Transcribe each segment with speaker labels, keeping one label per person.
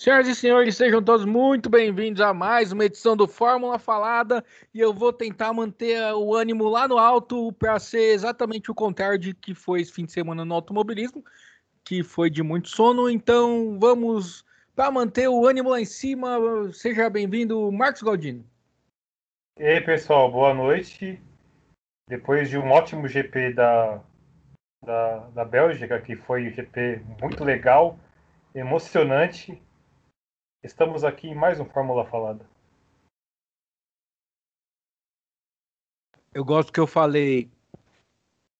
Speaker 1: Senhoras e senhores, sejam todos muito bem-vindos a mais uma edição do Fórmula Falada e eu vou tentar manter o ânimo lá no alto para ser exatamente o contrário de que foi esse fim de semana no automobilismo, que foi de muito sono. Então vamos para manter o ânimo lá em cima. Seja bem-vindo, Marcos Galdino.
Speaker 2: E aí, pessoal, boa noite. Depois de um ótimo GP da, da, da Bélgica, que foi um GP muito legal, emocionante Estamos aqui em mais um Fórmula Falada.
Speaker 1: Eu gosto que eu falei.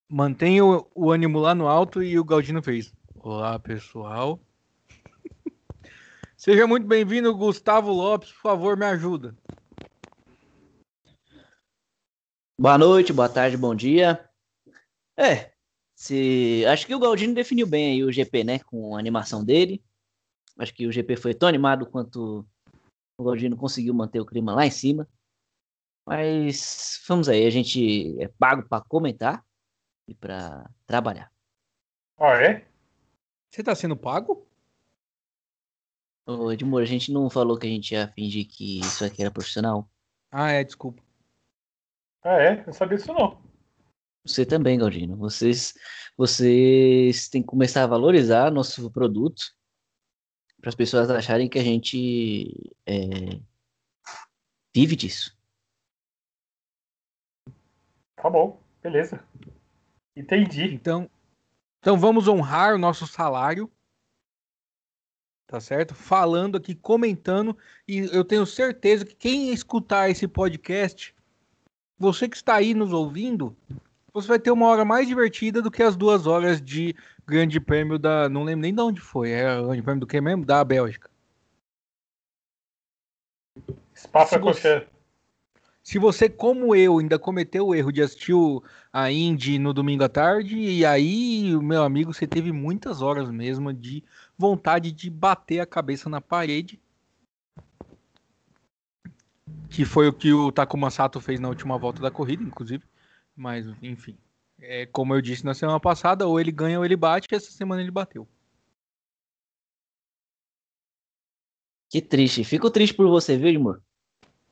Speaker 1: Mantenha o, o ânimo lá no alto e o Galdino fez. Olá, pessoal. Seja muito bem-vindo, Gustavo Lopes. Por favor, me ajuda.
Speaker 3: Boa noite, boa tarde, bom dia. É, se acho que o Galdino definiu bem aí o GP, né, com a animação dele. Acho que o GP foi tão animado quanto o Galdino conseguiu manter o clima lá em cima. Mas vamos aí, a gente é pago para comentar e para trabalhar.
Speaker 2: Ah, é?
Speaker 1: Você tá sendo pago?
Speaker 3: Ô, Edmur, a gente não falou que a gente ia fingir que isso aqui era profissional?
Speaker 1: Ah, é, desculpa.
Speaker 2: Ah, é? Eu sabia disso não.
Speaker 3: Você também, Galdino. Vocês, vocês têm que começar a valorizar nosso produto para as pessoas acharem que a gente é, vive disso.
Speaker 2: Tá bom, beleza. Entendi.
Speaker 1: Então, então vamos honrar o nosso salário. Tá certo? Falando aqui, comentando, e eu tenho certeza que quem escutar esse podcast, você que está aí nos ouvindo, você vai ter uma hora mais divertida do que as duas horas de grande prêmio da. Não lembro nem de onde foi. É o grande prêmio do que mesmo? Da Bélgica.
Speaker 2: Espaço você,
Speaker 1: se você, como eu, ainda cometeu o erro de assistir a Indy no domingo à tarde, e aí, meu amigo, você teve muitas horas mesmo de vontade de bater a cabeça na parede. Que foi o que o Takuma Sato fez na última volta da corrida, inclusive. Mas, enfim. É, como eu disse na semana passada, ou ele ganha ou ele bate, e essa semana ele bateu.
Speaker 3: Que triste. Fico triste por você, viu, irmão?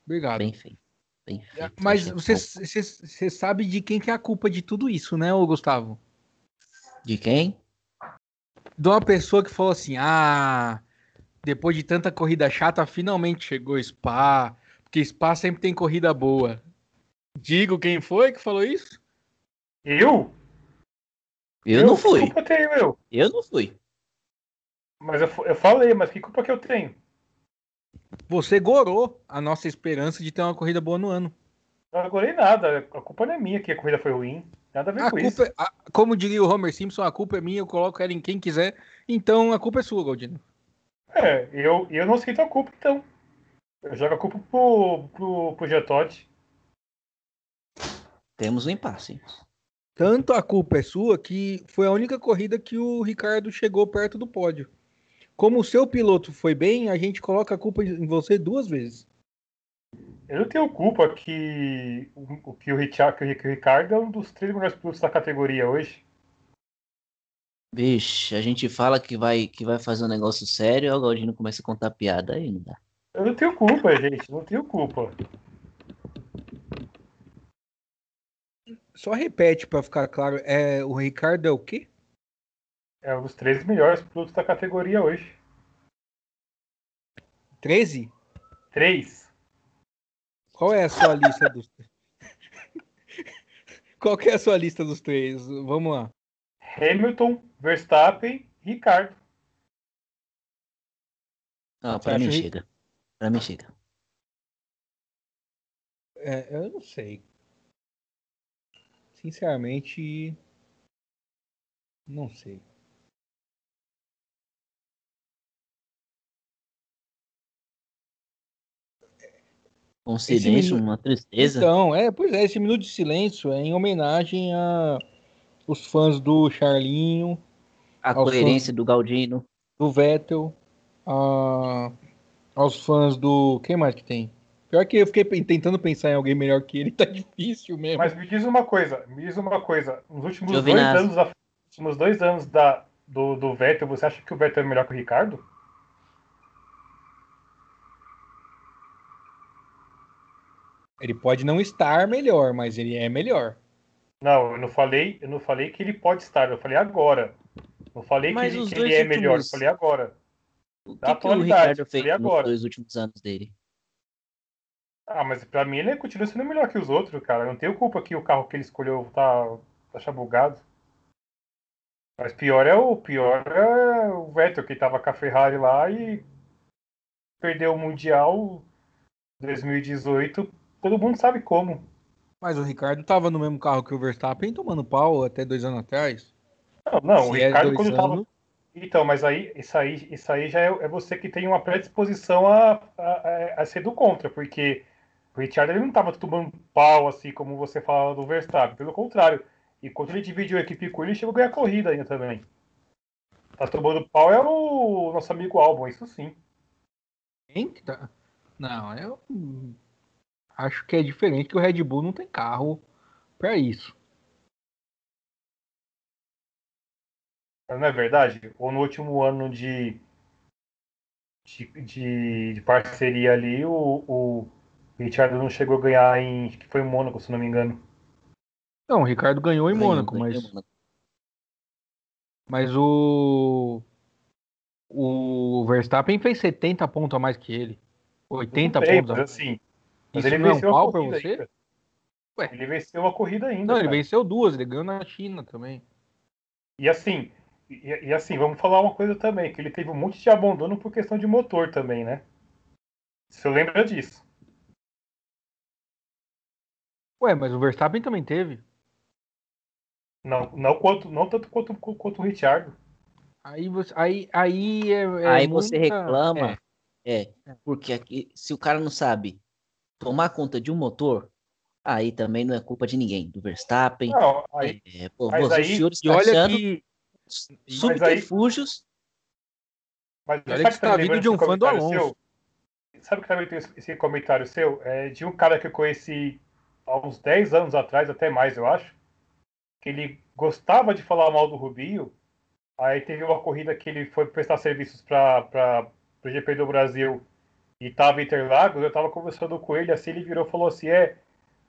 Speaker 1: Obrigado.
Speaker 3: Bem feito. Bem
Speaker 1: feito. Mas você, você, você sabe de quem que é a culpa de tudo isso, né, ô Gustavo?
Speaker 3: De quem?
Speaker 1: De uma pessoa que falou assim: ah, depois de tanta corrida chata, finalmente chegou Spa. Porque Spa sempre tem corrida boa. Digo quem foi que falou isso?
Speaker 2: Eu?
Speaker 3: Eu, eu não fui.
Speaker 2: Que culpa tenho eu?
Speaker 3: Eu não fui.
Speaker 2: Mas eu, eu falei, mas que culpa que eu tenho?
Speaker 1: Você gorou a nossa esperança de ter uma corrida boa no ano.
Speaker 2: Não gorei nada. A culpa não é minha que a corrida foi ruim. Nada a ver a com
Speaker 1: isso. É, a, como diria o Homer Simpson, a culpa é minha, eu coloco ela em quem quiser. Então a culpa é sua, Galdino.
Speaker 2: É, eu, eu não sinto a culpa, então. Eu jogo a culpa pro, pro, pro Getod.
Speaker 3: Temos um impasse.
Speaker 1: Tanto a culpa é sua que foi a única corrida que o Ricardo chegou perto do pódio. Como o seu piloto foi bem, a gente coloca a culpa em você duas vezes.
Speaker 2: Eu não tenho culpa que o, que o, Richard, que o Ricardo é um dos três melhores pilotos da categoria hoje.
Speaker 3: Vixe, a gente fala que vai, que vai fazer um negócio sério, o Galdino começa a contar piada aí, não dá.
Speaker 2: Eu não tenho culpa, gente, não tenho culpa.
Speaker 1: Só repete para ficar claro, é, o Ricardo é o quê?
Speaker 2: É um dos três melhores pilotos da categoria hoje.
Speaker 1: 13?
Speaker 2: Três.
Speaker 1: Qual é a sua lista dos Qual que é a sua lista dos três? Vamos lá.
Speaker 2: Hamilton, Verstappen, Ricardo.
Speaker 3: Ah, pra mim chega. Pra mim chega.
Speaker 1: É, eu não sei. Sinceramente, não sei.
Speaker 3: Um silêncio, minuto... uma tristeza.
Speaker 1: Então, é, pois é, esse minuto de silêncio é em homenagem a os fãs do Charlinho,
Speaker 3: a coerência do Galdino,
Speaker 1: do Vettel, a... aos fãs do quem mais que tem? Pior que eu fiquei tentando pensar em alguém melhor que ele, tá difícil mesmo.
Speaker 2: Mas me diz uma coisa, me diz uma coisa. Nos últimos dois anos, da, nos dois anos da, do, do Vettel, você acha que o Vettel é melhor que o Ricardo?
Speaker 1: Ele pode não estar melhor, mas ele é melhor.
Speaker 2: Não, eu não falei, eu não falei que ele pode estar, eu falei agora. Eu falei
Speaker 3: mas
Speaker 2: que, ele, que ele é melhor, eu falei agora.
Speaker 3: O que, que o Ricardo fez nos dois últimos anos dele?
Speaker 2: Ah, mas pra mim ele continua sendo melhor que os outros, cara. Eu não tenho culpa que o carro que ele escolheu tá, tá chabugado. Mas pior é o pior é o Vettel que tava com a Ferrari lá e perdeu o Mundial 2018. Todo mundo sabe como.
Speaker 1: Mas o Ricardo tava no mesmo carro que o Verstappen tomando pau até dois anos atrás.
Speaker 2: Não, não, o
Speaker 1: Se é
Speaker 2: Ricardo
Speaker 1: dois
Speaker 2: quando tava.
Speaker 1: anos-
Speaker 2: Então, mas aí isso aí, isso aí já é, é você que tem uma predisposição a, a- a ser do contra, porque o Richard ele não estava tomando pau assim como você fala do Verstappen, pelo contrário. E quando ele dividiu a equipe com ele, ele chegou a ganhar a corrida ainda também. Tá tomando pau é o nosso amigo Albon, isso sim.
Speaker 1: Quem que tá? Não, eu acho que é diferente que o Red Bull não tem carro pra isso.
Speaker 2: Não é verdade? Ou no último ano de, de, de, de parceria ali, o, o Richard não chegou a ganhar em. Acho que foi em Mônaco, se não me engano.
Speaker 1: Não, o Ricardo ganhou em
Speaker 3: Ganhou,
Speaker 1: Mônaco,
Speaker 3: ganhou
Speaker 1: mas,
Speaker 3: Mônaco.
Speaker 1: mas o o Verstappen fez 70 pontos a mais que ele. 80
Speaker 2: Tudo bem,
Speaker 1: pontos. a
Speaker 2: mas
Speaker 1: mais.
Speaker 2: assim. Mas
Speaker 1: Isso
Speaker 2: ele
Speaker 1: não é um pau pra
Speaker 2: corrida
Speaker 1: você?
Speaker 2: ainda.
Speaker 1: Ué.
Speaker 2: Ele venceu a corrida ainda.
Speaker 1: Não, ele
Speaker 2: cara.
Speaker 1: venceu duas, ele ganhou na China também.
Speaker 2: E assim, e, e assim, vamos falar uma coisa também, que ele teve um monte de abandono por questão de motor também, né? Você lembra disso?
Speaker 1: Ué, mas o Verstappen também teve.
Speaker 2: Não, não, quanto, não tanto quanto, quanto o Richard.
Speaker 1: Aí você, aí, aí é, é
Speaker 3: Aí você
Speaker 1: muita-
Speaker 3: reclama.
Speaker 1: é.
Speaker 3: É, porque aqui, se o cara não sabe tomar conta de um motor, aí também não é culpa de ninguém, do Verstappen.
Speaker 2: Não, aí,
Speaker 3: É, pô,
Speaker 2: mas
Speaker 3: os
Speaker 2: aí-
Speaker 3: senhores
Speaker 1: E olha
Speaker 3: estão achando
Speaker 1: que
Speaker 3: subterfúgios.
Speaker 2: mas
Speaker 1: olha
Speaker 2: sabe
Speaker 1: que você tá
Speaker 2: também
Speaker 1: vindo de um fã do Alonso.
Speaker 2: seu? Sabe que também tem esse- esse comentário seu? É de um cara que eu conheci há uns 10 anos atrás, até mais, eu acho. Que ele gostava de falar mal do Rubinho. Aí teve uma corrida que ele foi prestar serviços para o GP do Brasil e tava em Interlagos. Eu tava conversando com ele, assim, ele virou e falou assim: é,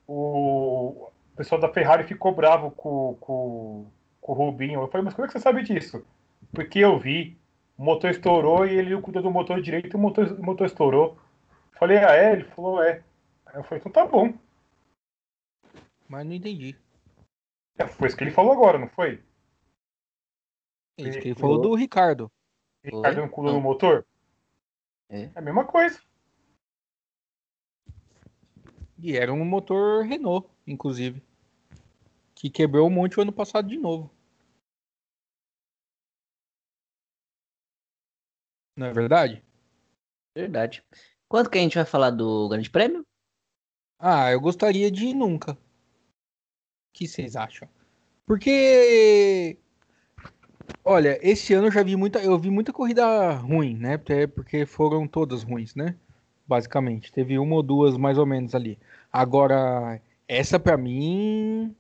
Speaker 2: o, pessoal da Ferrari ficou bravo com, com, com o Rubinho. Eu falei, mas como é que você sabe disso? Porque eu vi, o motor estourou e ele cuidou do motor direito e o motor, o motor estourou. Eu falei, ah, é? Ele falou, é. Eu falei, então tá bom.
Speaker 1: Mas não entendi.
Speaker 2: É, Foi isso que ele falou agora, não foi?
Speaker 1: É isso que ele
Speaker 2: Foi.
Speaker 1: falou do Ricardo.
Speaker 2: Ricardo não cuidou
Speaker 3: Não.
Speaker 2: do motor?
Speaker 3: É.
Speaker 2: É a mesma coisa.
Speaker 1: E era um motor Renault, inclusive. Que quebrou um monte o ano passado de novo. Não é verdade?
Speaker 3: Verdade. Quanto que a gente vai falar do Grande Prêmio?
Speaker 1: Ah, eu gostaria de ir nunca. O que vocês acham? Porque. Olha, esse ano eu já vi muita. Eu vi muita corrida ruim, né? Até porque foram todas ruins, né? Basicamente. Teve uma ou duas mais ou menos ali. Agora, essa pra mim.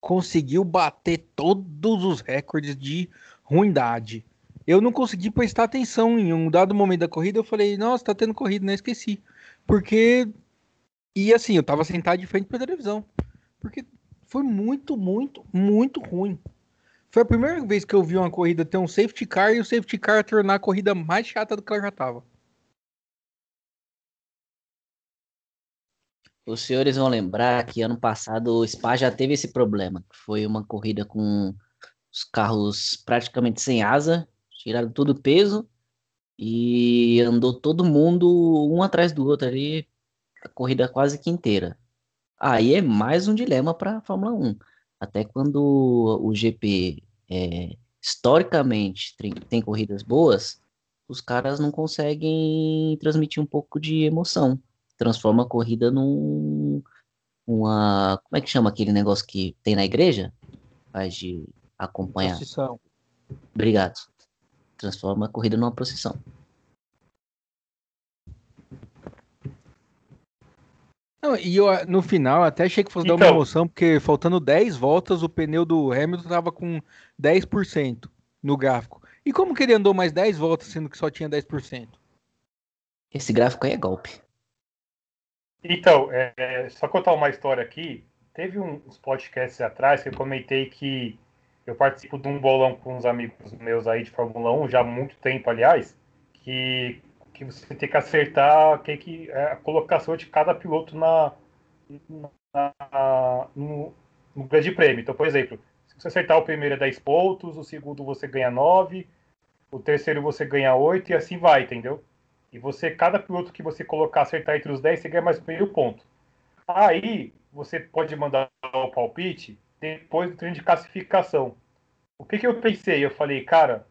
Speaker 1: Conseguiu bater todos os recordes de ruindade. Eu não consegui prestar atenção em um dado momento da corrida. Eu falei, nossa, tá tendo corrida, né? Esqueci. Porque e assim, eu tava sentado de frente pra televisão. Porque foi muito, muito, muito ruim. Foi a primeira vez que eu vi uma corrida ter um safety car e o safety car tornar a corrida mais chata do que ela já tava.
Speaker 3: Os senhores vão lembrar que ano passado o Spa já teve esse problema. Foi uma corrida com os carros praticamente sem asa, tiraram todo o peso e andou todo mundo um atrás do outro ali, a corrida quase que inteira. Aí é mais um dilema para a Fórmula 1. Até quando o GP é, historicamente tem, tem corridas boas, os caras não conseguem transmitir um pouco de emoção. Transforma a corrida num uma como é que chama aquele negócio que tem na igreja? Faz de acompanhar.
Speaker 1: Procissão.
Speaker 3: obrigado. Transforma a corrida numa procissão
Speaker 1: Não, e eu, no final, até achei que fosse dar uma
Speaker 2: Então.
Speaker 1: emoção, porque faltando 10 voltas, o pneu do Hamilton tava com 10% no gráfico. E como que ele andou mais 10 voltas, sendo que só tinha 10%?
Speaker 3: esse gráfico aí é golpe
Speaker 2: Então, é, só contar uma história aqui. Teve uns podcasts atrás que eu comentei que eu participo de um bolão com uns amigos meus aí de Fórmula 1, já há muito tempo, aliás, que, que você tem que acertar que, que, é a colocação de cada piloto na, na no, no grande prêmio. Então, por exemplo, se você acertar o primeiro é 10 pontos, o segundo você ganha 9, o terceiro você ganha 8 e assim vai, entendeu? E você, cada piloto que você colocar acertar entre os 10, você ganha mais meio ponto. Aí você pode mandar o palpite depois do treino de classificação. O que, que eu pensei? Eu falei, cara,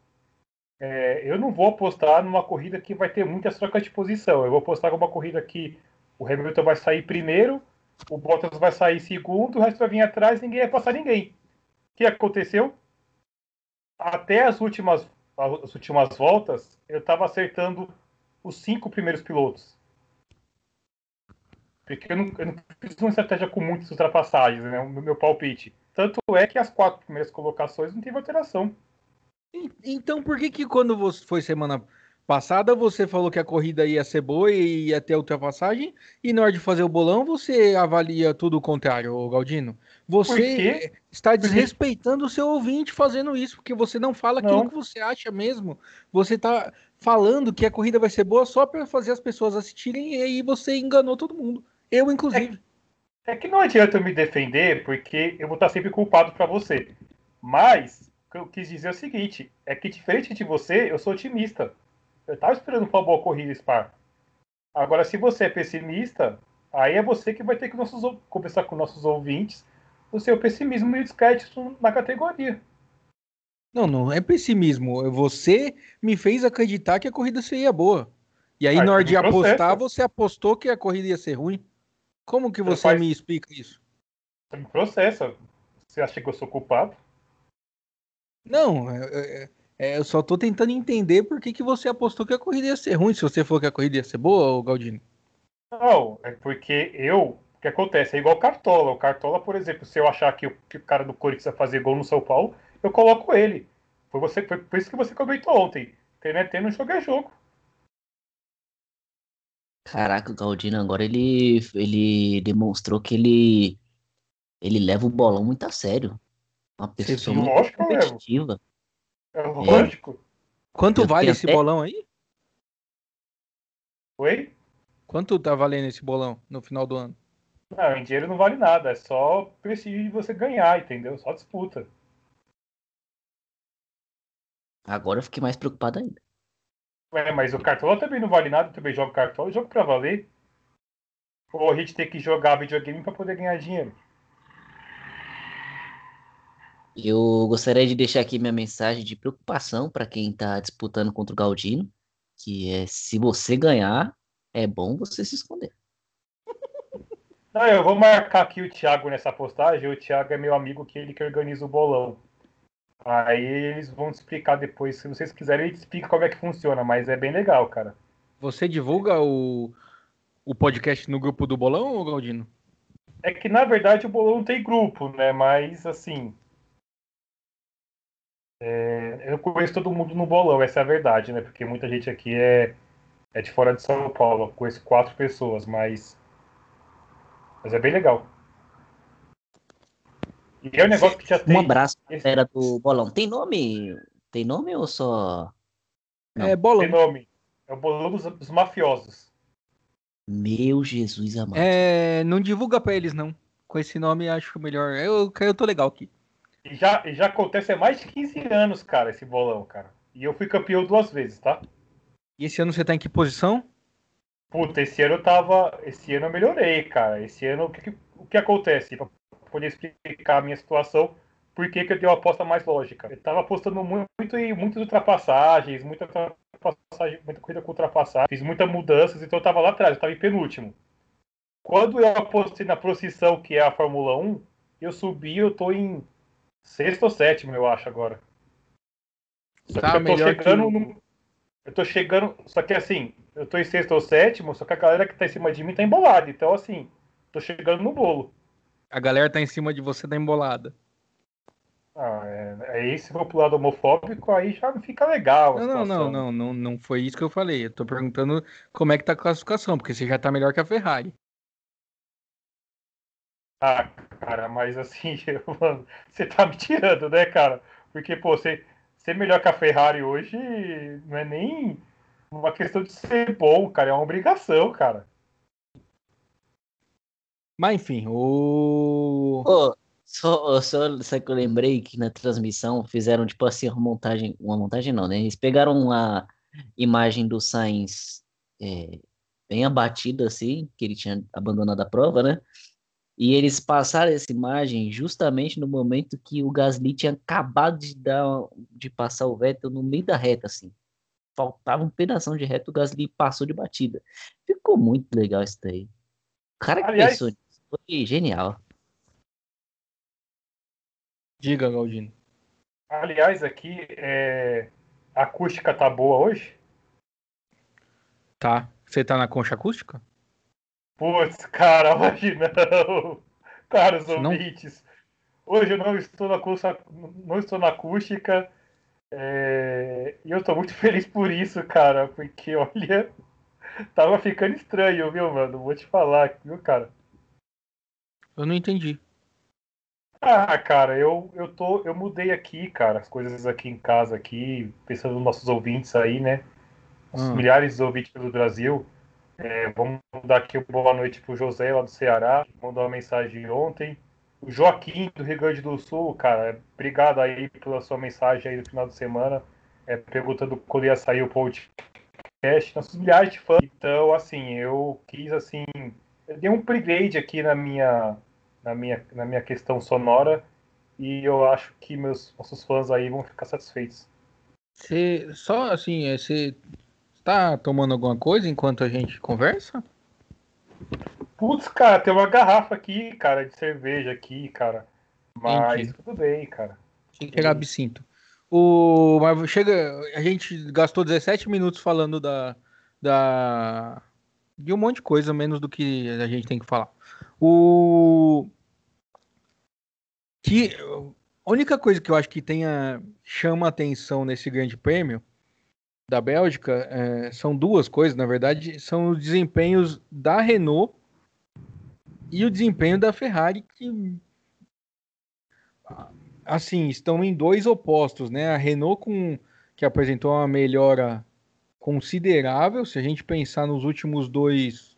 Speaker 2: é, eu não vou apostar numa corrida que vai ter muitas trocas de posição. Eu vou apostar numa corrida que o Hamilton vai sair primeiro, o Bottas vai sair segundo, o resto vai vir atrás, ninguém vai passar ninguém. O que aconteceu? Até as últimas, as últimas voltas, eu estava acertando os cinco primeiros pilotos. Porque eu não, eu não fiz uma estratégia com muitas ultrapassagens, né? No meu palpite. Tanto é que as quatro primeiras colocações não teve alteração.
Speaker 1: Então por que que quando você foi semana passada você falou que a corrida ia ser boa e ia ter ultrapassagem e na hora de fazer o bolão você avalia tudo o contrário, Galdino? Você está desrespeitando o seu ouvinte fazendo isso, porque você não fala aquilo não. que você acha mesmo. Você está falando que a corrida vai ser boa só para fazer as pessoas assistirem e aí você enganou todo mundo. Eu, inclusive.
Speaker 2: É, é que não adianta eu me defender, porque eu vou estar sempre culpado para você. Mas, que eu quis dizer é o seguinte: é que diferente de você, eu sou otimista. Eu estava esperando uma boa corrida, Spar. Agora, se você é pessimista, aí é você que vai ter que nossos, conversar com nossos ouvintes o seu pessimismo e o descrédito na categoria.
Speaker 1: Não, não é pessimismo. Você me fez acreditar que a corrida seria boa. E aí, ah, na hora de apostar, você apostou que a corrida ia ser ruim. Como que você, você faz... me explica isso?
Speaker 2: Você me processa. Você acha que eu sou culpado?
Speaker 1: Não, é, é, é, eu só tô tentando entender por que, que você apostou que a corrida ia ser ruim, se você falou que a corrida ia ser boa, Galdino.
Speaker 2: Não, é porque eu. O que acontece? É igual o Cartola. O Cartola, por exemplo, se eu achar que o, que o cara do Corinthians vai fazer gol no São Paulo, eu coloco ele. Foi, você, foi por isso que você comentou ontem. TNT não jogo é jogo.
Speaker 3: Caraca, o Galdino agora ele, ele demonstrou que ele, ele leva o bolão muito a sério. Uma pessoa muito lógico, competitiva.
Speaker 2: É lógico.
Speaker 1: Quanto eu vale esse até... bolão aí?
Speaker 2: Oi?
Speaker 1: Quanto tá valendo esse bolão no final do ano?
Speaker 2: Não, em dinheiro não vale nada. É só prestígio de você ganhar, entendeu? Só disputa.
Speaker 3: Agora eu fiquei mais preocupado ainda.
Speaker 2: Ué, mas o Cartola também não vale nada, eu também jogo Cartola, eu jogo pra valer. Ou a gente tem que jogar videogame para poder ganhar dinheiro.
Speaker 3: Eu gostaria de deixar aqui minha mensagem de preocupação para quem está disputando contra o Galdino, que é se você ganhar, é bom você se esconder.
Speaker 2: Não, eu vou marcar aqui o Thiago nessa postagem. O Thiago é meu amigo que ele que organiza o bolão. Aí eles vão te explicar depois. Se vocês quiserem, ele explica como é que funciona, mas é bem legal, cara.
Speaker 1: Você divulga o, o podcast no grupo do Bolão, ou Galdino?
Speaker 2: É que na verdade o Bolão tem grupo, né? Mas assim. É, eu conheço todo mundo no Bolão, essa é a verdade, né? Porque muita gente aqui é, é de fora de São Paulo. Eu conheço quatro pessoas, mas. Mas é bem legal.
Speaker 3: E é um negócio que já tem. Um abraço esse... era do Bolão. Tem nome? Tem nome ou só.
Speaker 2: Não. É Bolão. Tem nome. É o Bolão dos, dos Mafiosos.
Speaker 3: Meu Jesus amado.
Speaker 1: É, não divulga pra eles, não. Com esse nome, acho melhor. Eu, eu tô legal aqui.
Speaker 2: E já, já acontece há mais de 15 anos, cara, esse bolão, cara. E eu fui campeão duas vezes, tá?
Speaker 1: E esse ano você tá em que posição?
Speaker 2: Puta, esse ano eu tava. Esse ano eu melhorei, cara. Esse ano o que, o que acontece? Pra poder explicar a minha situação, por que, que eu dei uma aposta mais lógica. Eu estava apostando muito em muitas ultrapassagens, muita ultrapassagem, muita corrida com ultrapassagem, fiz muitas mudanças, então eu estava lá atrás, eu estava em penúltimo. Quando eu apostei na procissão, que é a Fórmula 1, eu subi, eu tô em sexto ou sétimo, eu acho, agora. Só tá, que eu tô chegando que... no... Eu tô chegando. Só que assim, eu tô em sexto ou sétimo, só que a galera que tá em cima de mim tá embolada. Então, assim, tô chegando no bolo
Speaker 1: a galera tá em cima de você da embolada.
Speaker 2: Ah, é, aí se for pro lado homofóbico, aí já não fica legal.
Speaker 1: Não, não, não, não, não, não foi isso que eu falei. Eu tô perguntando como é que tá a classificação, porque você já tá melhor que a Ferrari.
Speaker 2: Ah, cara, mas assim, mano, você tá me tirando, né, cara? Porque, pô, você ser melhor que a Ferrari hoje não é nem uma questão de ser bom, cara, é uma obrigação, cara.
Speaker 1: Mas enfim, o.
Speaker 3: Pô, só, só, só que eu lembrei que na transmissão fizeram, tipo assim, uma montagem. Uma montagem não, né? Eles pegaram uma imagem do Sainz é, bem abatida, assim, que ele tinha abandonado a prova, né? E eles passaram essa imagem justamente no momento que o Gasly tinha acabado de dar de passar o Vettel no meio da reta, assim. Faltava um pedaço de reta, o Gasly passou de batida. Ficou muito legal isso daí. O cara que Aliás, pensou nisso foi genial.
Speaker 1: Diga, Galdino.
Speaker 2: Aliás, aqui é... a acústica tá boa hoje?
Speaker 1: Tá. Você tá na concha acústica?
Speaker 2: Putz, cara, hoje não. Caros não? ouvintes, hoje eu não estou na, cursa, não estou na acústica. É, e eu estou muito feliz por isso, cara, porque olha, tava ficando estranho, viu, mano? Vou te falar, viu, cara?
Speaker 1: Eu não entendi.
Speaker 2: Ah, cara, eu, eu tô. Eu mudei aqui, cara, as coisas aqui em casa aqui, pensando nos nossos ouvintes aí, né? Os hum. milhares de ouvintes pelo Brasil. É, vamos dar aqui boa noite para o José lá do Ceará, mandou uma mensagem ontem. O Joaquim do Rio Grande do Sul, cara, obrigado aí pela sua mensagem aí no final de semana, é, perguntando quando ia sair o podcast. Nossos milhares de fãs. Então, assim, eu quis, assim, eu dei um upgrade aqui na minha, na minha, na minha questão sonora e eu acho que meus nossos fãs aí vão ficar satisfeitos.
Speaker 1: Você, só assim, você Tá tomando alguma coisa enquanto a gente conversa?
Speaker 2: Putz, cara, tem uma garrafa aqui, cara, de cerveja aqui, cara. Mas Entendi. tudo bem, cara.
Speaker 1: Tinha que pegar absinto. O... Mas chega. A gente gastou 17 minutos falando da. da... De um monte de coisa, menos do que a gente tem que falar. O. Que. A única coisa que eu acho que tenha chama atenção nesse grande prêmio da Bélgica é, são duas coisas, na verdade, são os desempenhos da Renault e o desempenho da Ferrari, que assim, estão em dois opostos, né? A Renault com que apresentou uma melhora considerável, se a gente pensar nos últimos dois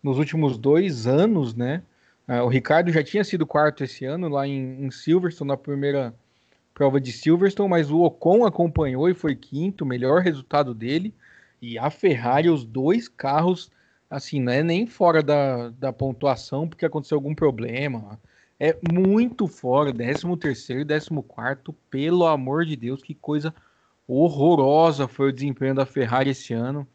Speaker 1: nos últimos dois anos, né? É, o Ricardo já tinha sido quarto esse ano lá em, em Silverstone na primeira prova de Silverstone, mas o Ocon acompanhou e foi quinto, melhor resultado dele. E a Ferrari, os dois carros, assim, não é nem fora da, da pontuação porque aconteceu algum problema. É muito fora, 13 terceiro e 14 pelo amor de Deus, que coisa horrorosa foi o desempenho da Ferrari esse ano.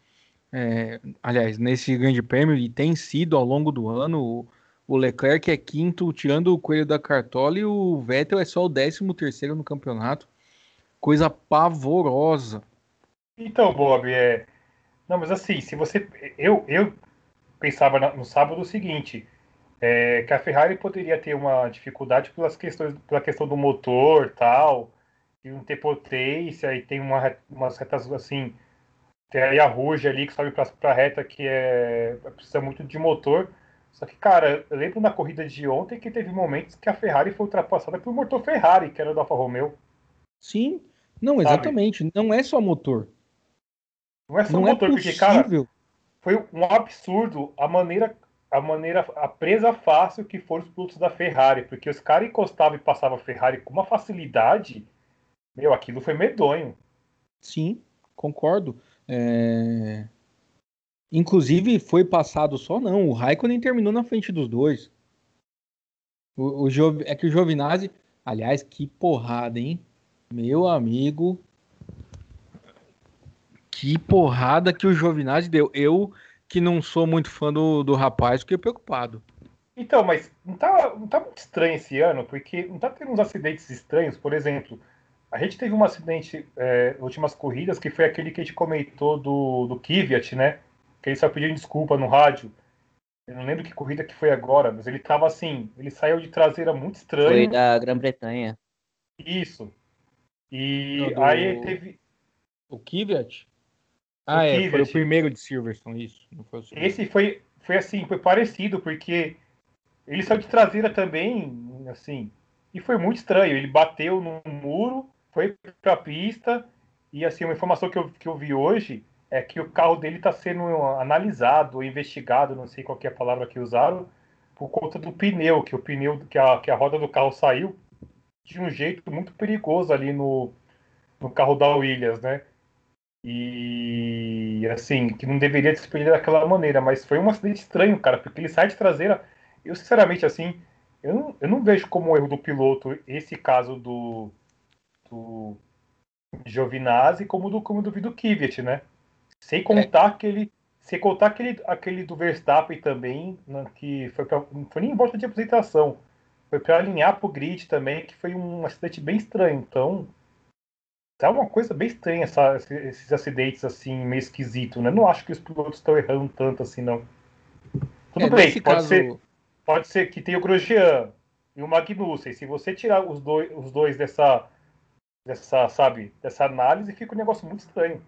Speaker 1: É, aliás, nesse grande prêmio, e tem sido ao longo do ano, o Leclerc é quinto, tirando o coelho da cartola, e o Vettel é só o décimo terceiro no campeonato. Coisa pavorosa.
Speaker 2: Então, Bob, é. Não, mas assim, se você. Eu, eu pensava no sábado o seguinte: é, que a Ferrari poderia ter uma dificuldade pelas questões, pela questão do motor tal, e não ter potência, e tem uma, umas retas assim. Tem a Ruge ali que sobe para a reta que é, precisa muito de motor. Só que, cara, eu lembro na corrida de ontem que teve momentos que a Ferrari foi ultrapassada pelo motor Ferrari, que era do Alfa Romeo.
Speaker 1: Sim, não, exatamente. Sabe? Não é só motor.
Speaker 2: Não é só não é motor, é porque, cara, foi um absurdo a maneira, a maneira, a presa fácil que foram os pilotos da Ferrari, porque os caras encostavam e passavam a Ferrari com uma facilidade. Meu, aquilo foi medonho.
Speaker 1: Sim, concordo. É... Inclusive, foi passado só não. O Raikkonen terminou na frente dos dois. O, o. É que o Giovinazzi. Aliás, que porrada, hein? Meu amigo. Que porrada que o Giovinazzi deu. Eu, que não sou muito fã do, do rapaz, fiquei preocupado.
Speaker 2: Então, mas não tá, não tá muito estranho esse ano, porque não tá tendo uns acidentes estranhos. Por exemplo, a gente teve um acidente é, últimas corridas, que foi aquele que a gente comentou do, do Kvyat, né? Que ele só pediu desculpa no rádio. Eu não lembro que corrida que foi agora, mas ele tava assim, ele saiu de traseira muito estranho. Foi
Speaker 3: da Grã-Bretanha.
Speaker 2: Isso. E do... aí ele teve.
Speaker 1: O Kvyat? Ah, o é, Kvyat. foi o primeiro de Silverstone, isso.
Speaker 2: Foi Esse foi, foi assim, foi parecido, porque ele saiu de traseira também, assim, e foi muito estranho. Ele bateu num muro, foi para a pista, e assim, uma informação que eu, que eu vi hoje é que o carro dele está sendo analisado, investigado, não sei qual é a palavra que usaram, por conta do pneu, que o pneu, que a, que a roda do carro saiu de um jeito muito perigoso ali no, no carro da Williams, né? E assim, que não deveria se daquela maneira, mas foi um acidente estranho, cara, porque ele sai de traseira. Eu, sinceramente, assim, eu não, eu não vejo como erro do piloto esse caso do, do Giovinazzi como do, como do, Kvyat, né? Sem contar é. aquele. Sem contar aquele, aquele do Verstappen também, né, que foi pra, não foi nem em volta de apresentação. Foi para alinhar pro grid também, que foi um acidente bem estranho. Então, é uma coisa bem estranha essa, esses acidentes assim, meio esquisito, né? Não acho que os pilotos estão errando tanto assim, não. Tudo é, bem, pode, caso... ser, pode ser que tenha o Grosjean e o Magnussen. Se você tirar os dois, os dois dessa, dessa, sabe, dessa análise, fica um negócio muito estranho.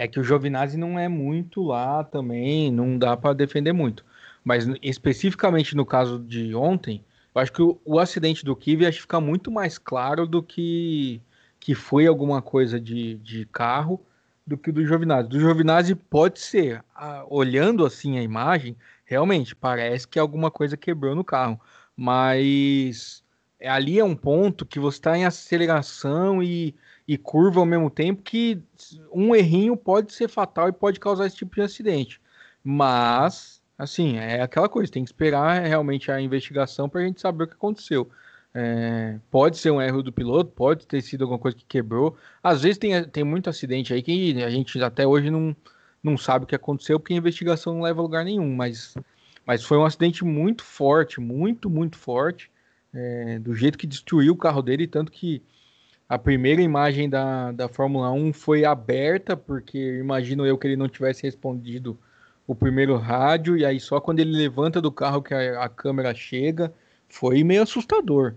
Speaker 1: É que o Giovinazzi não é muito lá também, não dá para defender muito. Mas especificamente no caso de ontem, eu acho que o, o acidente do que fica muito mais claro do que que foi alguma coisa de, de carro do que do Giovinazzi. Do Giovinazzi pode ser, a, olhando assim a imagem, realmente parece que alguma coisa quebrou no carro, mas ali é um ponto que você está em aceleração e e curva ao mesmo tempo, que um errinho pode ser fatal e pode causar esse tipo de acidente. Mas, assim, é aquela coisa, tem que esperar realmente a investigação para a gente saber o que aconteceu. É, pode ser um erro do piloto, pode ter sido alguma coisa que quebrou. Às vezes tem, tem muito acidente aí que a gente até hoje não, não sabe o que aconteceu, porque a investigação não leva a lugar nenhum. Mas, mas foi um acidente muito forte, muito, muito forte. É, do jeito que destruiu o carro dele, tanto que a primeira imagem da, da Fórmula 1 foi aberta, porque imagino eu que ele não tivesse respondido o primeiro rádio, e aí só quando ele levanta do carro que a, a câmera chega, foi meio assustador.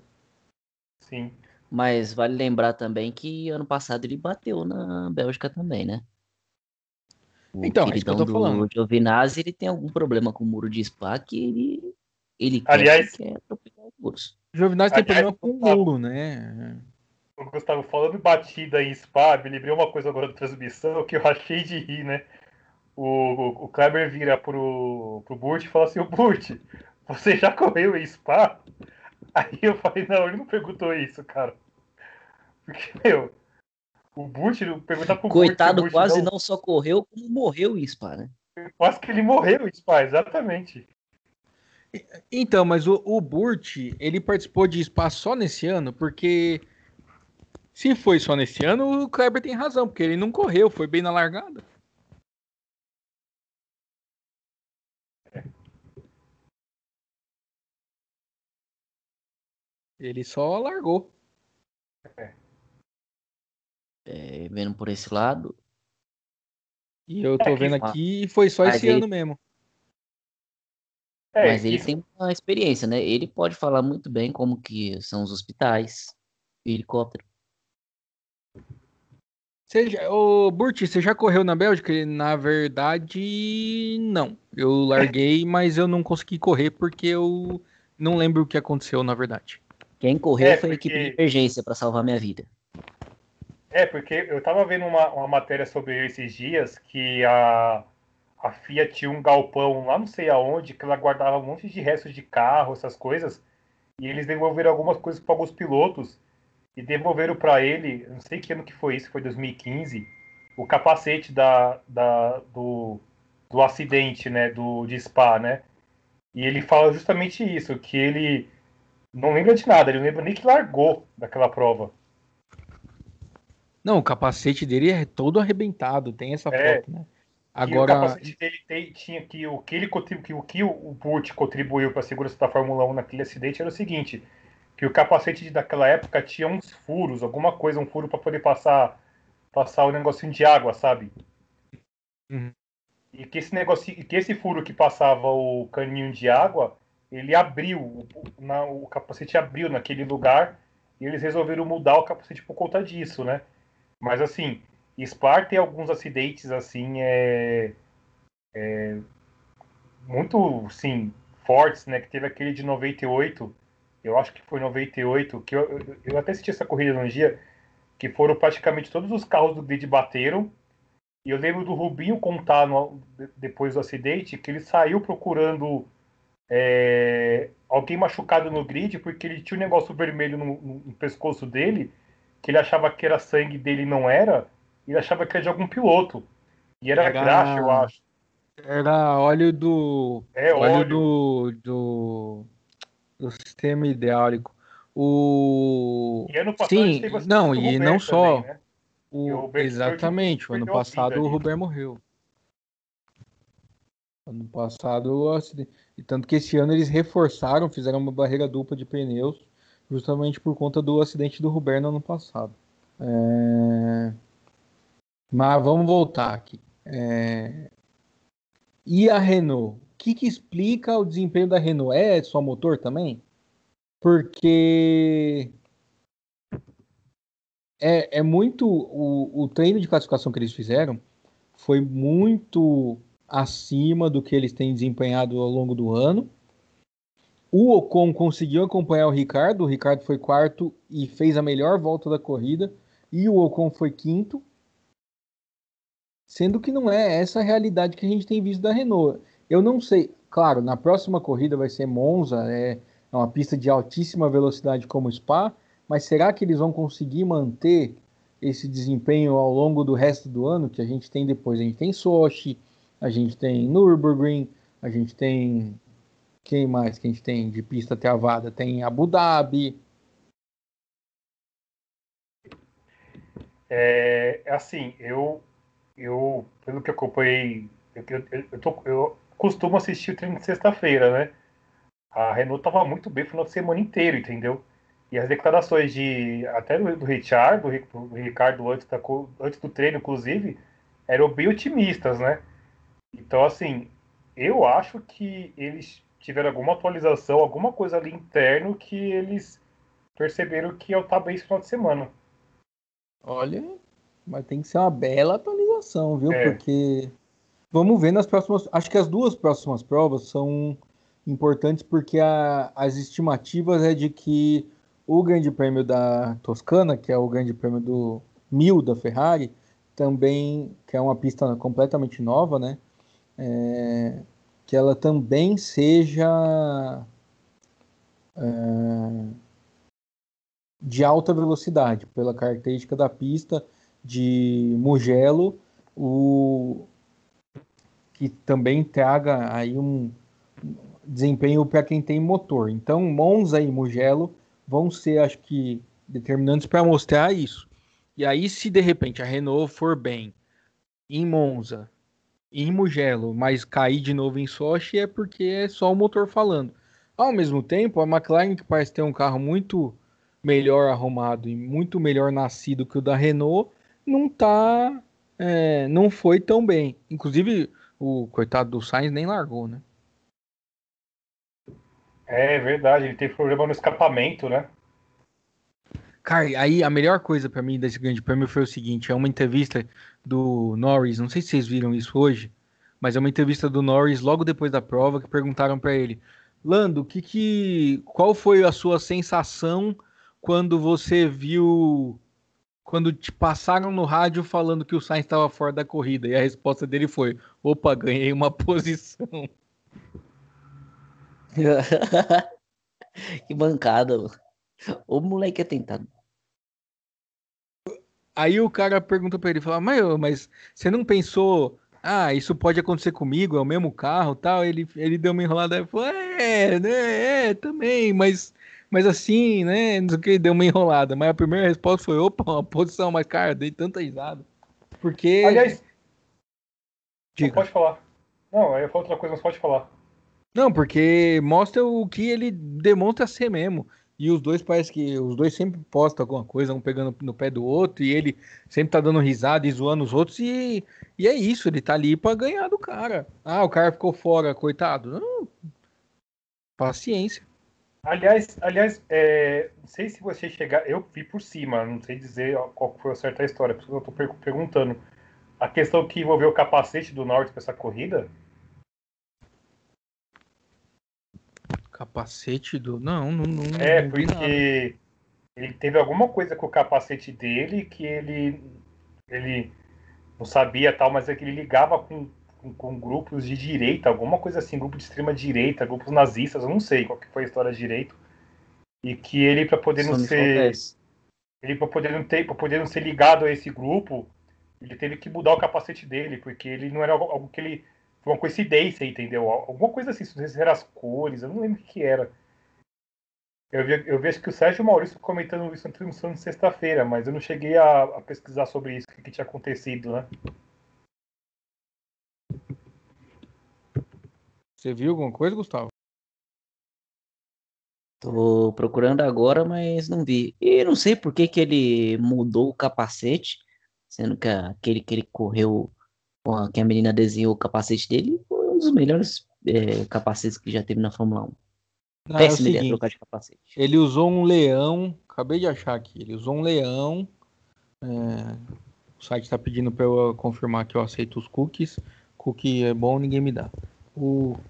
Speaker 3: Sim. Mas vale lembrar também que ano passado ele bateu na Bélgica também, né? O então, é isso que eu tô do falando. Giovinazzi, ele tem algum problema com o muro de Spa que ele, ele
Speaker 2: Aliás,
Speaker 3: quer, quer atropelar os
Speaker 1: muros. Giovinazzi tem problema com o muro, né?
Speaker 2: O Gustavo falando batida em spa, me lembrei uma coisa agora da transmissão que eu achei de rir, né? O, o, o Kleber vira pro, pro Burt e fala assim, o Burt, você já correu em spa? Aí eu falei, não, ele não perguntou isso, cara. Porque, meu, o Burt perguntar pro
Speaker 3: Coitado,
Speaker 2: Burt,
Speaker 3: quase não... não só correu, como morreu em spa, né?
Speaker 2: Quase que ele morreu em spa, exatamente.
Speaker 1: Então, mas o, o Burt, ele participou de spa só nesse ano, porque se foi só nesse ano, o Kleber tem razão, porque ele não correu, foi bem na largada. Ele só largou.
Speaker 3: É, vendo por esse lado.
Speaker 1: E eu tô é vendo aqui e foi só esse ele... ano mesmo.
Speaker 3: É, Mas ele tem uma experiência, né? Ele pode falar muito bem como que são os hospitais, helicóptero.
Speaker 1: Você já, ô, Burti, você já correu na Bélgica? Na verdade, não. Eu larguei, mas eu não consegui correr porque eu não lembro o que aconteceu, na verdade.
Speaker 3: Quem correu é, foi a equipe de emergência para salvar minha vida.
Speaker 2: É, porque eu tava vendo uma, uma matéria sobre esses dias que a, a Fiat tinha um galpão lá não sei aonde, que ela guardava um monte de restos de carro, essas coisas, e eles devolveram algumas coisas para alguns pilotos e devolveram para ele, não sei que ano que foi isso, foi 2015, o capacete da, da, do, do acidente, né, do, de Spa, né? E ele fala justamente isso, que ele não lembra de nada, ele não lembra nem que largou daquela prova.
Speaker 1: Não, o capacete dele é todo arrebentado, tem essa é, foto, né?
Speaker 2: Agora... o capacete dele tem, tinha que o que ele que o que o Burt contribuiu para a segurança da Fórmula 1 naquele acidente era o seguinte: que o capacete daquela época tinha uns furos, alguma coisa, um furo para poder passar passar o negocinho de água, sabe? Uhum. E que esse negócio, que esse furo que passava o caninho de água, ele abriu, na, o capacete abriu naquele lugar e eles resolveram mudar o capacete por conta disso, né? Mas assim, Spar tem alguns acidentes assim, é, é muito, sim, fortes, né? Que teve aquele de 98, eu acho que foi 98, que eu, eu, eu até assisti essa corrida no dia, que foram praticamente todos os carros do grid bateram. E eu lembro do Rubinho contar no, depois do acidente que ele saiu procurando é, alguém machucado no grid porque ele tinha um negócio vermelho no, no, pescoço dele que ele achava que era sangue dele não era, e ele achava que era de algum piloto. E era, era... graxa, eu acho.
Speaker 1: Era óleo do. É, óleo, óleo do, do. Do sistema hidráulico. O. E ano passado Sim, não, e não só. Também, né? o... o exatamente, o ano passado o Robert morreu. Ano passado o acidente. E tanto que esse ano eles reforçaram, fizeram uma barreira dupla de pneus justamente por conta do acidente do Rubber no ano passado. É... Mas vamos voltar aqui. É... E a Renault? Que, que explica o desempenho da Renault? É só motor também? Porque é, é muito. O, o treino de classificação que eles fizeram foi muito acima do que eles têm desempenhado ao longo do ano. O Ocon conseguiu acompanhar o Ricardo, o Ricardo foi quarto e fez a melhor volta da corrida, e o Ocon foi quinto. Sendo que não é essa a realidade que a gente tem visto da Renault. Eu não sei, claro, na próxima corrida vai ser Monza, é, é uma pista de altíssima velocidade como Spa, mas será que eles vão conseguir manter esse desempenho ao longo do resto do ano que a gente tem depois? A gente tem Sochi, a gente tem Nürburgring, a gente tem quem mais que a gente tem de pista travada? Tem Abu Dhabi.
Speaker 2: É, assim, eu, eu pelo que acompanhei, eu, eu, eu, tô, eu costumo assistir o treino de sexta-feira, né? A Renault estava muito bem o final de semana inteiro, entendeu? E as declarações de até do, do Richard, do, do Ricardo antes, da, antes do treino, inclusive, eram bem otimistas, né? Então, assim, eu acho que eles tiveram alguma atualização, alguma coisa ali interno que eles perceberam que eu tá bem esse final de semana.
Speaker 1: Olha, mas tem que ser uma bela atualização, viu? É. Porque vamos ver nas próximas. Acho que as duas próximas provas são importantes porque a, as estimativas é de que o Grande Prêmio da Toscana, que é o Grande Prêmio do Mil da Ferrari, também que é uma pista completamente nova, né? É, que ela também seja é, de alta velocidade, pela característica da pista de Mugello, o, que também traga aí um desempenho para quem tem motor. Então, Monza e Mugello vão ser, acho que, determinantes para mostrar isso. E aí, se de repente a Renault for bem em Monza em Mugello, mas cair de novo em Sochi é porque é só o motor falando. Ao mesmo tempo, a McLaren, que parece ter um carro muito melhor arrumado e muito melhor nascido que o da Renault, não tá. É, não foi tão bem. Inclusive, o coitado do Sainz nem largou, né?
Speaker 2: É verdade, ele teve problema no escapamento, né?
Speaker 1: Cara, aí a melhor coisa para mim desse grande prêmio foi o seguinte: é uma entrevista do Norris, não sei se vocês viram isso hoje, mas é uma entrevista do Norris logo depois da prova que perguntaram para ele: Lando, que que, qual foi a sua sensação quando você viu, quando te passaram no rádio falando que o Sainz estava fora da corrida? E a resposta dele foi: opa, ganhei uma posição.
Speaker 3: que bancada, o moleque é tentado.
Speaker 1: Aí o cara pergunta pra ele, fala, mas, mas você não pensou, ah, isso pode acontecer comigo, é o mesmo carro tal? Ele, ele deu uma enrolada e falou, é, né, é, também, mas, mas assim, né, não sei o que, deu uma enrolada. Mas a primeira resposta foi, opa, uma posição, mas cara, dei tanta risada. Porque...
Speaker 2: Aliás, Diga. pode falar. Não, aí eu falo outra coisa, mas pode falar.
Speaker 1: Não, porque mostra o que ele demonstra ser mesmo. E os dois parece que os dois sempre postam alguma coisa, um pegando no pé do outro, e ele sempre tá dando risada e zoando os outros, e, e é isso, ele tá ali para ganhar do cara. Ah, o cara ficou fora, coitado. Não, paciência.
Speaker 2: Aliás, aliás, é, não sei se você chegar. Eu vi por cima, não sei dizer qual foi a certa história, por isso que eu tô perguntando. A questão que envolveu o capacete do Norte para essa corrida
Speaker 1: Capacete do. Não, não. não
Speaker 2: É,
Speaker 1: não
Speaker 2: porque ele teve alguma coisa com o capacete dele que ele, ele não sabia tal, mas é que ele ligava com, com, com grupos de direita, alguma coisa assim, grupo de extrema direita, grupos nazistas, eu não sei qual que foi a história direito. E que ele, para poder não ser. ele para poder não ter, para poder não ser ligado a esse grupo, ele teve que mudar o capacete dele, porque ele não era algo, algo que ele foi uma coincidência, entendeu? Alguma coisa assim, não sei se eram as cores, eu não lembro o que que era. Eu vi, eu vi acho que o Sérgio Maurício comentando isso na transmissão de sexta-feira, mas eu não cheguei a, a pesquisar sobre isso, o que, que tinha acontecido, né?
Speaker 1: Você viu alguma coisa, Gustavo?
Speaker 3: Tô procurando agora, mas não vi. E não sei por que que ele mudou o capacete, sendo que aquele que ele correu, que a menina desenhou o capacete dele, foi um dos melhores é, capacetes que já teve na Fórmula 1.
Speaker 1: Não, é o
Speaker 3: Péssima ideia
Speaker 1: seguinte,
Speaker 3: trocar de capacete.
Speaker 1: ele usou um leão. Acabei de achar aqui. Ele usou um leão. é, o site está pedindo para eu confirmar que eu aceito os cookies. Cookie é bom, ninguém me dá. O... É um-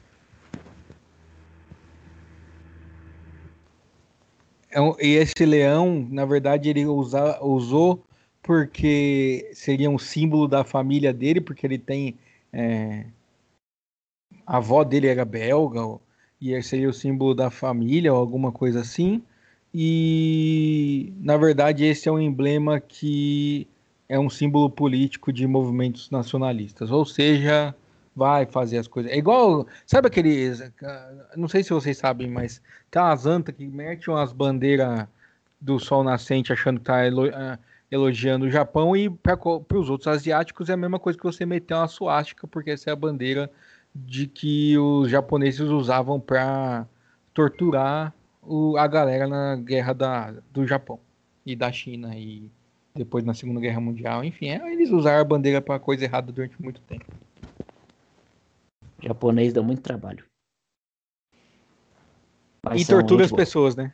Speaker 1: E esse leão, na verdade, ele usa, usou porque seria um símbolo da família dele, porque ele tem. é, a avó dele era belga, e esse seria o símbolo da família, ou alguma coisa assim. E, na verdade, esse é um emblema que é um símbolo político de movimentos nacionalistas. Ou seja, vai fazer as coisas. É igual. Sabe aqueles. Não sei se vocês sabem, mas tem umas antas que metem umas bandeiras do sol nascente achando que tá ah, elogiando o Japão e para os outros asiáticos é a mesma coisa que você meter uma suástica, porque essa é a bandeira de que os japoneses usavam para torturar o- a galera na guerra da, do Japão e da China e depois na Segunda Guerra Mundial. Enfim, é, eles usaram a bandeira para coisa errada durante muito tempo.
Speaker 3: O japonês dá muito trabalho. Mas
Speaker 1: e tortura as pessoas, né?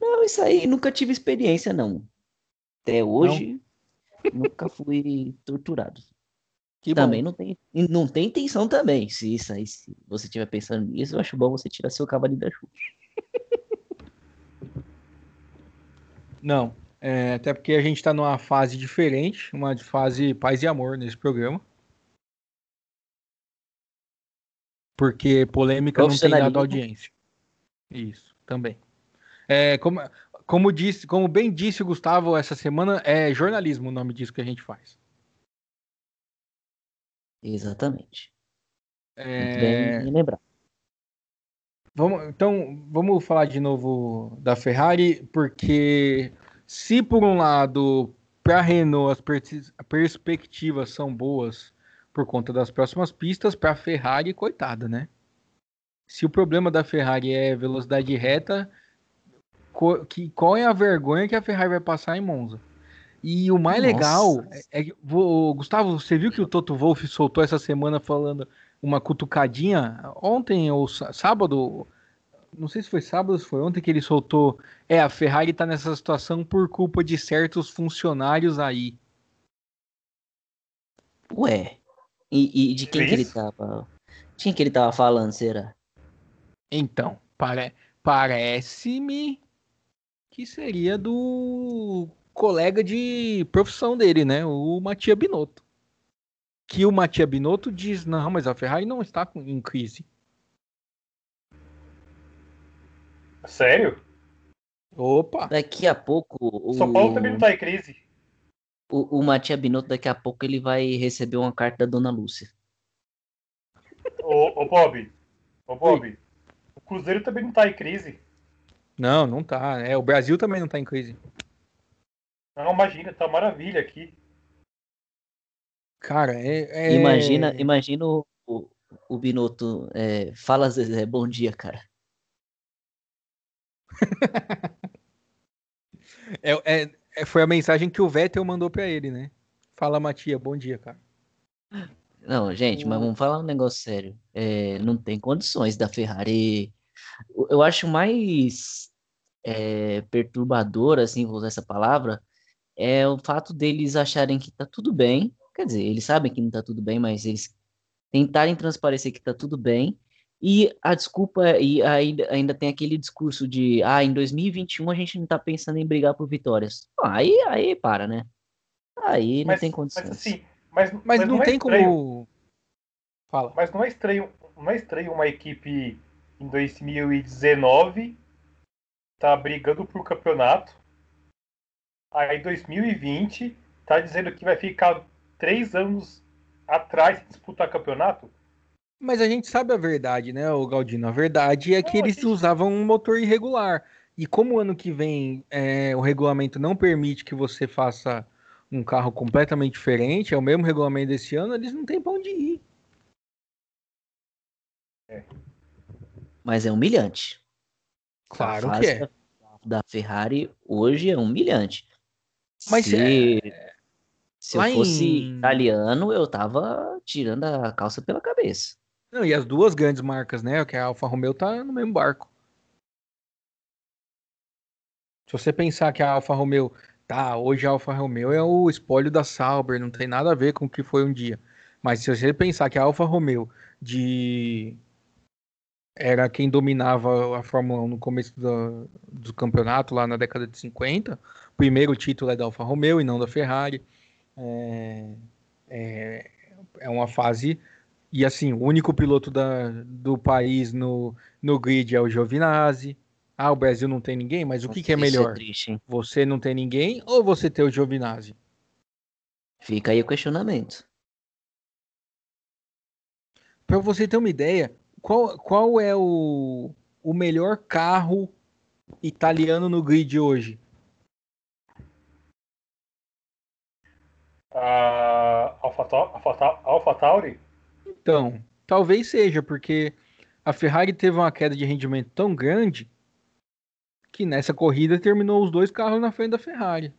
Speaker 3: Não, isso aí nunca tive experiência, não. Até hoje, nunca fui torturado.
Speaker 1: Que
Speaker 3: também
Speaker 1: bom.
Speaker 3: não tem, e não tem intenção também. Se isso aí, se você estiver pensando nisso, eu acho bom você tirar seu cavalinho da chuva.
Speaker 1: Não. É, até porque a gente está numa fase diferente, uma fase paz e amor nesse programa. Porque polêmica não tem dado audiência. Isso, também. É, como, como, disse, como bem disse o Gustavo essa semana, é jornalismo o nome disso que a gente faz.
Speaker 3: Exatamente.
Speaker 1: É,
Speaker 3: bem lembrar.
Speaker 1: Vamos, então, vamos falar de novo da Ferrari, porque se por um lado, para a Renault as pers- perspectivas são boas por conta das próximas pistas, para a Ferrari, coitada, né? Se o problema da Ferrari é velocidade reta, que, qual é a vergonha que a Ferrari vai passar em Monza? E o mais
Speaker 3: Nossa.
Speaker 1: legal é que, vo- Gustavo, você viu que o Toto Wolff soltou essa semana falando uma cutucadinha ontem ou sá- sábado, não sei se foi sábado ou se foi ontem que ele soltou. É, a Ferrari tá nessa situação por culpa de certos funcionários aí.
Speaker 3: Ué. E, e de quem que ele tava. De quem que ele tava falando, será?
Speaker 1: Então, pare... parece-me que seria do colega de profissão dele, né? O Matia Binotto. Que o Matia Binotto diz: não, mas a Ferrari não está em crise.
Speaker 2: Sério?
Speaker 1: Opa!
Speaker 3: Daqui a pouco. O,
Speaker 2: São Paulo também não tá em crise.
Speaker 3: O, o Matia Binotto, daqui a pouco, ele vai receber uma carta da Dona Lúcia.
Speaker 2: Ô, ô Bob, ô Bob, o Cruzeiro também não tá em crise.
Speaker 1: Não, não tá. É, o Brasil também não tá em crise.
Speaker 2: Não, imagina, tá maravilha aqui.
Speaker 1: Cara, é. é-
Speaker 3: Imagina, imagina o, o, Binotto. é, fala, Zezé, bom dia, cara.
Speaker 1: É- é- foi a mensagem que o Vettel mandou pra ele, né? Fala, Matia, bom dia, cara.
Speaker 3: Não, gente, mas
Speaker 1: O-
Speaker 3: vamos falar um negócio sério. É, não tem condições da Ferrari. Eu- Eu acho mais é, perturbador, assim, vou usar essa palavra, é o fato deles acharem que tá tudo bem. Quer dizer, eles sabem que não tá tudo bem, mas eles tentarem transparecer que tá tudo bem E a desculpa, e ainda, ainda tem aquele discurso de, ah, em 2021 a gente não tá pensando em brigar por vitórias. Aí, aí para, né? Aí não
Speaker 2: Mas,
Speaker 3: tem
Speaker 2: mas
Speaker 3: condições.
Speaker 2: assim, mas,
Speaker 1: Mas, não,
Speaker 2: é
Speaker 1: tem
Speaker 2: estranho-
Speaker 1: como. Fala.
Speaker 2: Mas não é estranho, não é estranho uma equipe em 2019 tá brigando por campeonato. Aí 2020 tá dizendo que vai ficar três anos atrás de disputar campeonato.
Speaker 1: Mas a gente sabe a verdade, né, o Galdino? A verdade é que
Speaker 2: Não,
Speaker 1: eles
Speaker 2: gente-
Speaker 1: usavam um motor irregular. E como o ano que vem é, o regulamento não permite que você faça um carro completamente diferente, é o mesmo regulamento desse ano, eles não têm pra onde ir.
Speaker 3: Mas é humilhante.
Speaker 1: Claro que é.
Speaker 3: Da, da Ferrari hoje é humilhante.
Speaker 1: Mas
Speaker 3: se, se eu
Speaker 1: lá
Speaker 3: fosse
Speaker 1: em-
Speaker 3: italiano, eu tava tirando a calça pela cabeça.
Speaker 1: Não, e as duas grandes marcas, né? Que a Alfa Romeo tá no mesmo barco. Se você pensar que a Alfa Romeo, tá, hoje a Alfa Romeo é o espólio da Sauber, não tem nada a ver com o que foi um dia. Mas se você pensar que a Alfa Romeo de era quem dominava a Fórmula 1 no começo do, do campeonato, lá na década de 50, o primeiro título é da Alfa Romeo e não da Ferrari. É, é, é uma fase e assim, o único piloto da, do país no, no grid é o Giovinazzi. Ah, o Brasil não tem ninguém, mas o que, que é
Speaker 3: Isso
Speaker 1: melhor?
Speaker 3: triste, hein?
Speaker 1: Você não tem ninguém ou você ter o Giovinazzi?
Speaker 3: Fica aí o questionamento.
Speaker 1: Para você ter uma ideia, qual, qual é o, o melhor carro italiano no grid hoje?
Speaker 2: A AlphaTau- AlphaTau- AlphaTauri,
Speaker 1: Então, talvez seja, porque a Ferrari teve uma queda de rendimento tão grande que nessa corrida terminou os dois carros na frente da Ferrari.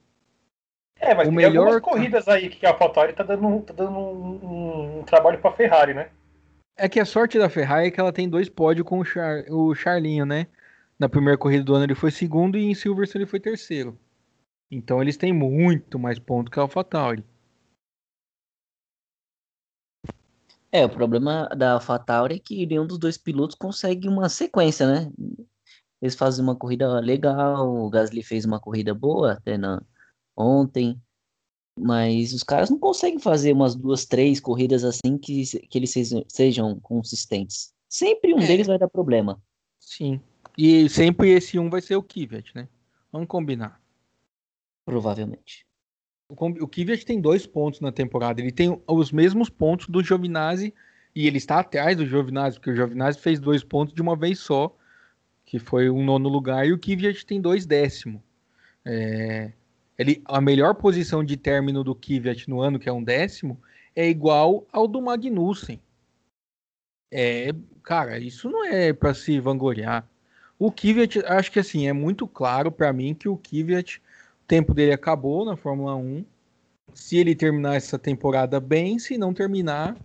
Speaker 2: é, mas
Speaker 1: O
Speaker 2: tem
Speaker 1: melhor
Speaker 2: algumas corridas aí que a AlphaTauri tá dando, um- tá dando um, um- trabalho pra Ferrari, né?
Speaker 1: É que a sorte da Ferrari é que ela tem dois pódios com o, Char- o Charlinho, né? Na primeira corrida do ano ele foi segundo e em Silverstone ele foi terceiro. Então eles têm muito mais pontos que a AlphaTauri.
Speaker 3: É, o problema da AlphaTauri é que nenhum dos dois pilotos consegue uma sequência, né? Eles fazem uma corrida legal, o Gasly fez uma corrida boa até na, ontem, mas os caras não conseguem fazer umas duas, três corridas assim que, que eles sejam, sejam consistentes. Sempre um
Speaker 1: É.
Speaker 3: deles vai dar problema.
Speaker 1: Sim. E sempre esse um vai ser o Kvyat, né? Vamos combinar.
Speaker 3: Provavelmente.
Speaker 1: O, Kvyat tem dois pontos na temporada. Ele tem os mesmos pontos do Giovinazzi e ele está atrás do Giovinazzi, porque o Giovinazzi fez dois pontos de uma vez só, que foi um nono lugar, e o Kvyat tem dois décimos. É, ele, a melhor posição de término do Kvyat no ano, que é um décimo, é igual ao do Magnussen. É, cara, isso não é para se vangloriar. O Kvyat, acho que assim, é muito claro para mim que o Kvyat, tempo dele acabou na Fórmula 1. Se ele terminar essa temporada bem, se não terminar,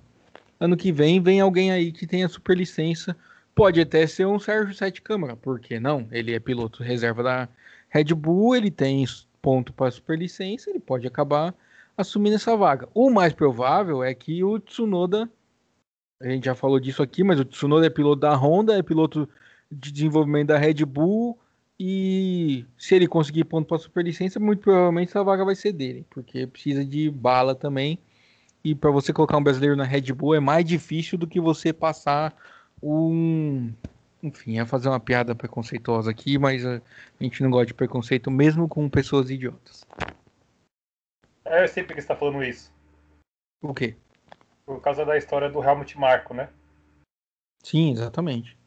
Speaker 1: ano que vem vem alguém aí que tenha superlicença. Pode até ser um Sérgio Sete Câmara, por que não? Ele é piloto reserva da Red Bull, ele tem ponto para superlicença, ele pode acabar assumindo essa vaga. O mais provável é que o Tsunoda, a gente já falou disso aqui, mas o Tsunoda é piloto da Honda, é piloto de desenvolvimento da Red Bull e se ele conseguir ponto para superlicença, muito provavelmente essa vaga vai ser dele, porque precisa de bala também. E para você colocar um brasileiro na Red Bull é mais difícil do que você passar um. Enfim, ia fazer uma piada preconceituosa aqui, mas a gente não gosta de preconceito mesmo com pessoas idiotas.
Speaker 2: É, eu sei porque você tá falando isso.
Speaker 1: O quê?
Speaker 2: Por causa da história do Helmut Marko, né?
Speaker 1: Sim, exatamente.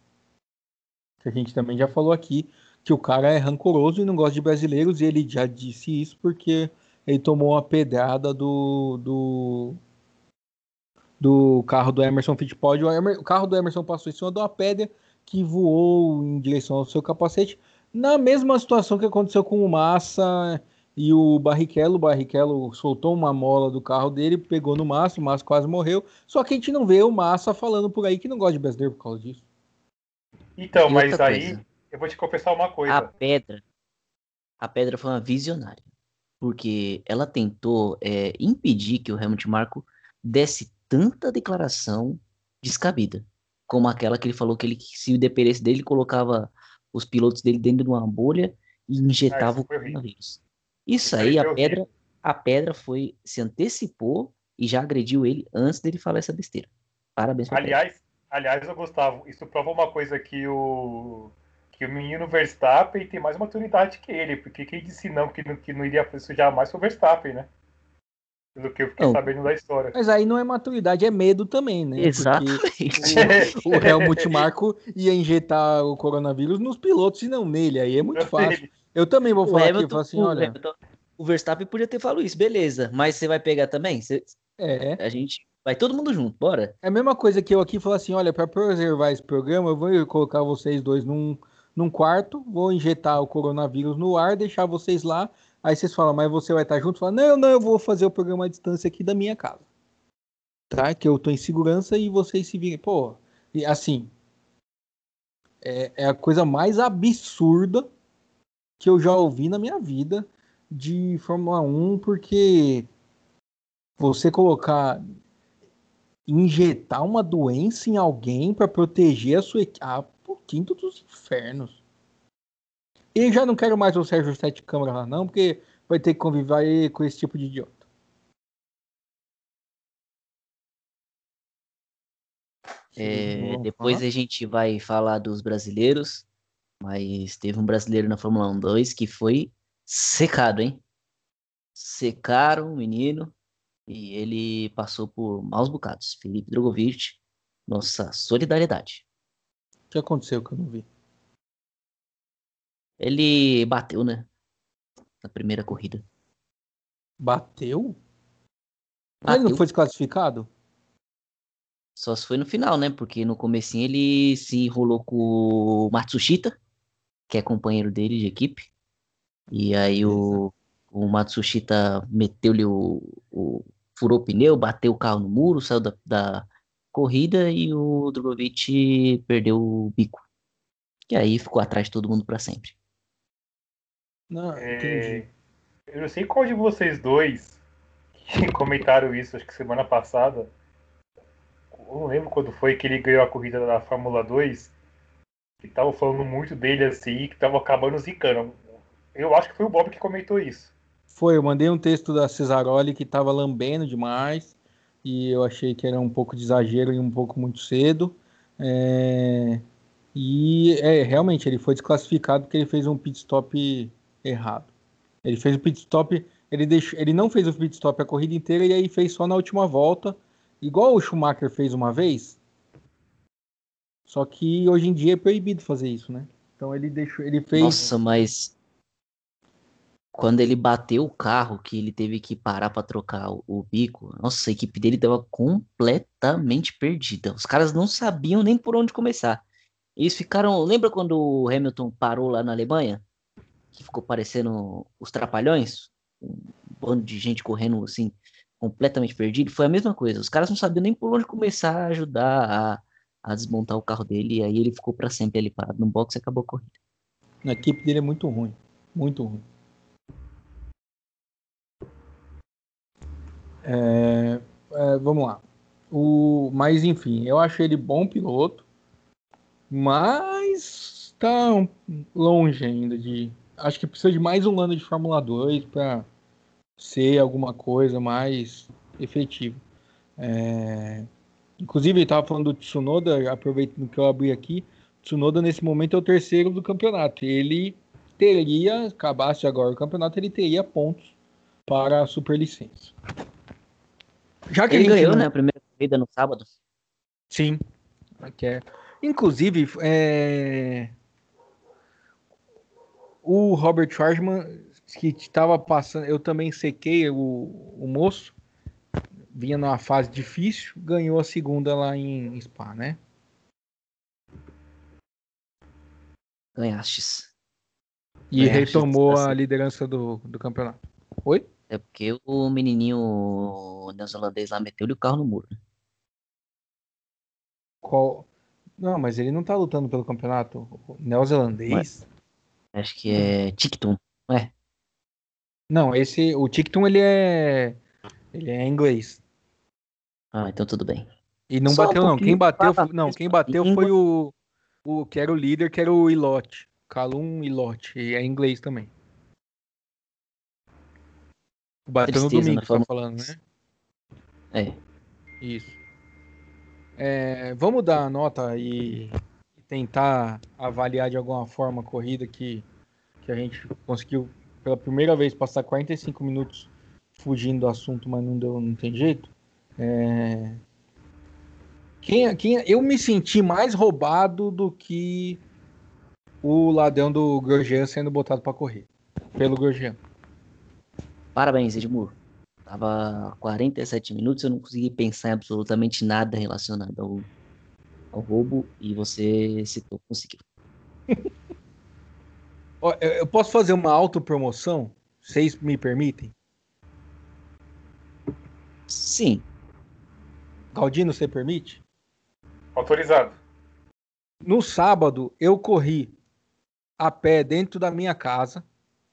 Speaker 1: Que a gente também já falou aqui que o cara é rancoroso e não gosta de brasileiros, e ele já disse isso porque ele tomou uma pedrada do, do, do carro do Emerson Fittipaldi. O, Emer- o carro do Emerson passou em cima de uma pedra que voou em direção ao seu capacete, na mesma situação que aconteceu com o Massa e o Barrichello. O Barrichello soltou uma mola do carro dele, pegou no Massa, o Massa quase morreu. Só que a gente não vê o Massa falando por aí que não gosta de brasileiro por causa disso.
Speaker 2: Então,
Speaker 3: E
Speaker 2: mas aí
Speaker 3: coisa.
Speaker 2: Eu vou te confessar uma coisa.
Speaker 3: A pedra, a pedra foi uma visionária, porque ela tentou é, impedir que o Helmut Marko desse tanta declaração descabida. como aquela que ele falou que ele, se dependesse dele, colocava os pilotos dele dentro de uma bolha e injetava ah, o coronavírus. Isso aí, a pedra, a pedra foi, se antecipou e já agrediu ele antes dele falar essa besteira. Parabéns.
Speaker 2: Aliás, aliás, eu Gustavo, isso prova uma coisa que o que o menino Verstappen tem mais maturidade que ele, porque quem disse não que, que não iria fazer isso jamais foi o Verstappen, né? Pelo que eu fiquei não. sabendo da história.
Speaker 1: Mas aí não é maturidade, é medo também, né?
Speaker 3: Exatamente.
Speaker 1: o, o Helmut Marko ia injetar o coronavírus nos pilotos e não nele, aí é muito fácil. Eu também vou falar Hamilton, aqui, assim, olha...
Speaker 3: O Verstappen podia ter falado isso, beleza, mas você vai pegar também? Você...
Speaker 1: É.
Speaker 3: A gente vai todo mundo junto, bora.
Speaker 1: É a mesma coisa que eu aqui falar assim, olha, para preservar esse programa, eu vou colocar vocês dois num, num quarto, vou injetar o coronavírus no ar, deixar vocês lá, aí vocês falam, mas você vai estar junto? Fala, não, não, eu vou fazer o programa à distância aqui da minha casa. Tá? Que eu tô em segurança e vocês se virem. Pô, e assim, é, é a coisa mais absurda que eu já ouvi na minha vida de Fórmula 1, porque você colocar injetar uma doença em alguém para proteger a sua equipe. Quinto dos infernos. E já não quero mais o Sérgio Sete Câmara lá, não, porque vai ter que conviver com esse tipo de idiota.
Speaker 3: É, depois a gente vai falar dos brasileiros, mas teve um brasileiro na Fórmula 1 2 que foi secado, hein? Secaram o menino e ele passou por maus bocados. Felipe Drogovic, nossa solidariedade.
Speaker 1: O que aconteceu que eu não vi?
Speaker 3: Ele bateu, né? Na primeira corrida.
Speaker 1: Bateu? bateu. Ele não foi desclassificado?
Speaker 3: Só se foi no final, né? Porque no comecinho ele se enrolou com o Matsushita, que é companheiro dele de equipe. E aí o, o Matsushita meteu-lhe o, o. furou o pneu, bateu o carro no muro, saiu da, da corrida e o Drogovic perdeu o bico. E aí ficou atrás de todo mundo para sempre.
Speaker 1: Não, é, entendi.
Speaker 2: É, eu não sei qual de vocês dois que comentaram isso, acho que semana passada. Eu não lembro quando foi que ele ganhou a corrida da Fórmula 2. Que tava falando muito dele assim, que tava acabando zicando. Eu acho que foi o Bob que comentou isso.
Speaker 1: Foi, eu mandei um texto da Cesaroli que tava lambendo demais. E eu achei que era um pouco de exagero e um pouco muito cedo. É... E é, realmente ele foi desclassificado porque ele fez um pit stop errado. Ele fez o pit stop, ele, deixou, ele não fez o pit stop a corrida inteira e aí fez só na última volta, igual o Schumacher fez uma vez. Só que hoje em dia é proibido fazer isso, né? Então ele deixou, ele fez.
Speaker 3: Nossa, mas quando ele bateu o carro, que ele teve que parar para trocar o, o, bico, nossa, a equipe dele tava completamente perdida. Os caras não sabiam nem por onde começar. Eles ficaram. Lembra quando o Hamilton parou lá na Alemanha? Que ficou parecendo os trapalhões? Um bando de gente correndo assim, completamente perdido. Foi a mesma coisa. Os caras não sabiam nem por onde começar a ajudar a, a desmontar o carro dele. E aí ele ficou para sempre ali parado no box e acabou a corrida.
Speaker 1: A equipe dele é muito ruim. Muito ruim. É, é, vamos lá. O, mas enfim, eu acho ele bom piloto, mas está longe ainda de. Acho que precisa de mais um ano de Fórmula 2 para ser alguma coisa mais efetivo. É, inclusive, estava falando do Tsunoda, aproveitando que eu abri aqui. Tsunoda, nesse momento, é o terceiro do campeonato. Ele teria, acabasse agora o campeonato, ele teria pontos para a superlicença.
Speaker 3: Já que ele ganhou, não... né, a primeira corrida no sábado.
Speaker 1: Sim. Aqui é. Inclusive, é... o Robert Schwarzman, que estava passando, eu também sequei o, o moço, vinha numa fase difícil, ganhou a segunda lá em Spa, né?
Speaker 3: Ganhastes.
Speaker 1: E Ganhastes retomou a liderança do, do campeonato. Oi?
Speaker 3: É porque o menininho neozelandês lá meteu-lhe o carro no muro. Né?
Speaker 1: Qual? Não, mas ele não tá lutando pelo campeonato neozelandês.
Speaker 3: Acho que é Tictum, é?
Speaker 1: Não, esse, o Tictum ele é, ele é inglês.
Speaker 3: Ah, então tudo bem.
Speaker 1: E não
Speaker 3: Só um
Speaker 1: bateu, não. Quem bateu, foi- não, quem bateu
Speaker 3: língua.
Speaker 1: foi o, o que era o líder, que era o Ilote. Calum Ilote. E é inglês também. Bateu no
Speaker 3: Tristeza,
Speaker 1: domingo,
Speaker 3: né?
Speaker 1: tá
Speaker 3: Falando-
Speaker 1: né?
Speaker 3: É.
Speaker 1: Isso. É, vamos dar a nota e tentar avaliar de alguma forma a corrida que, que a gente conseguiu pela primeira vez passar 45 minutos fugindo do assunto, mas não deu, não tem jeito. É, quem, quem, eu me senti mais roubado do que o ladrão do Grosjean sendo botado para correr pelo Grosjean.
Speaker 3: Parabéns, Edmur. Tava 47 minutos, eu não consegui pensar em absolutamente nada relacionado ao, ao roubo e você citou, conseguiu.
Speaker 1: Eu posso fazer uma autopromoção? Vocês me permitem?
Speaker 3: Sim,
Speaker 1: Galdino, você permite?
Speaker 2: Autorizado.
Speaker 1: No sábado, eu corri a pé dentro da minha casa.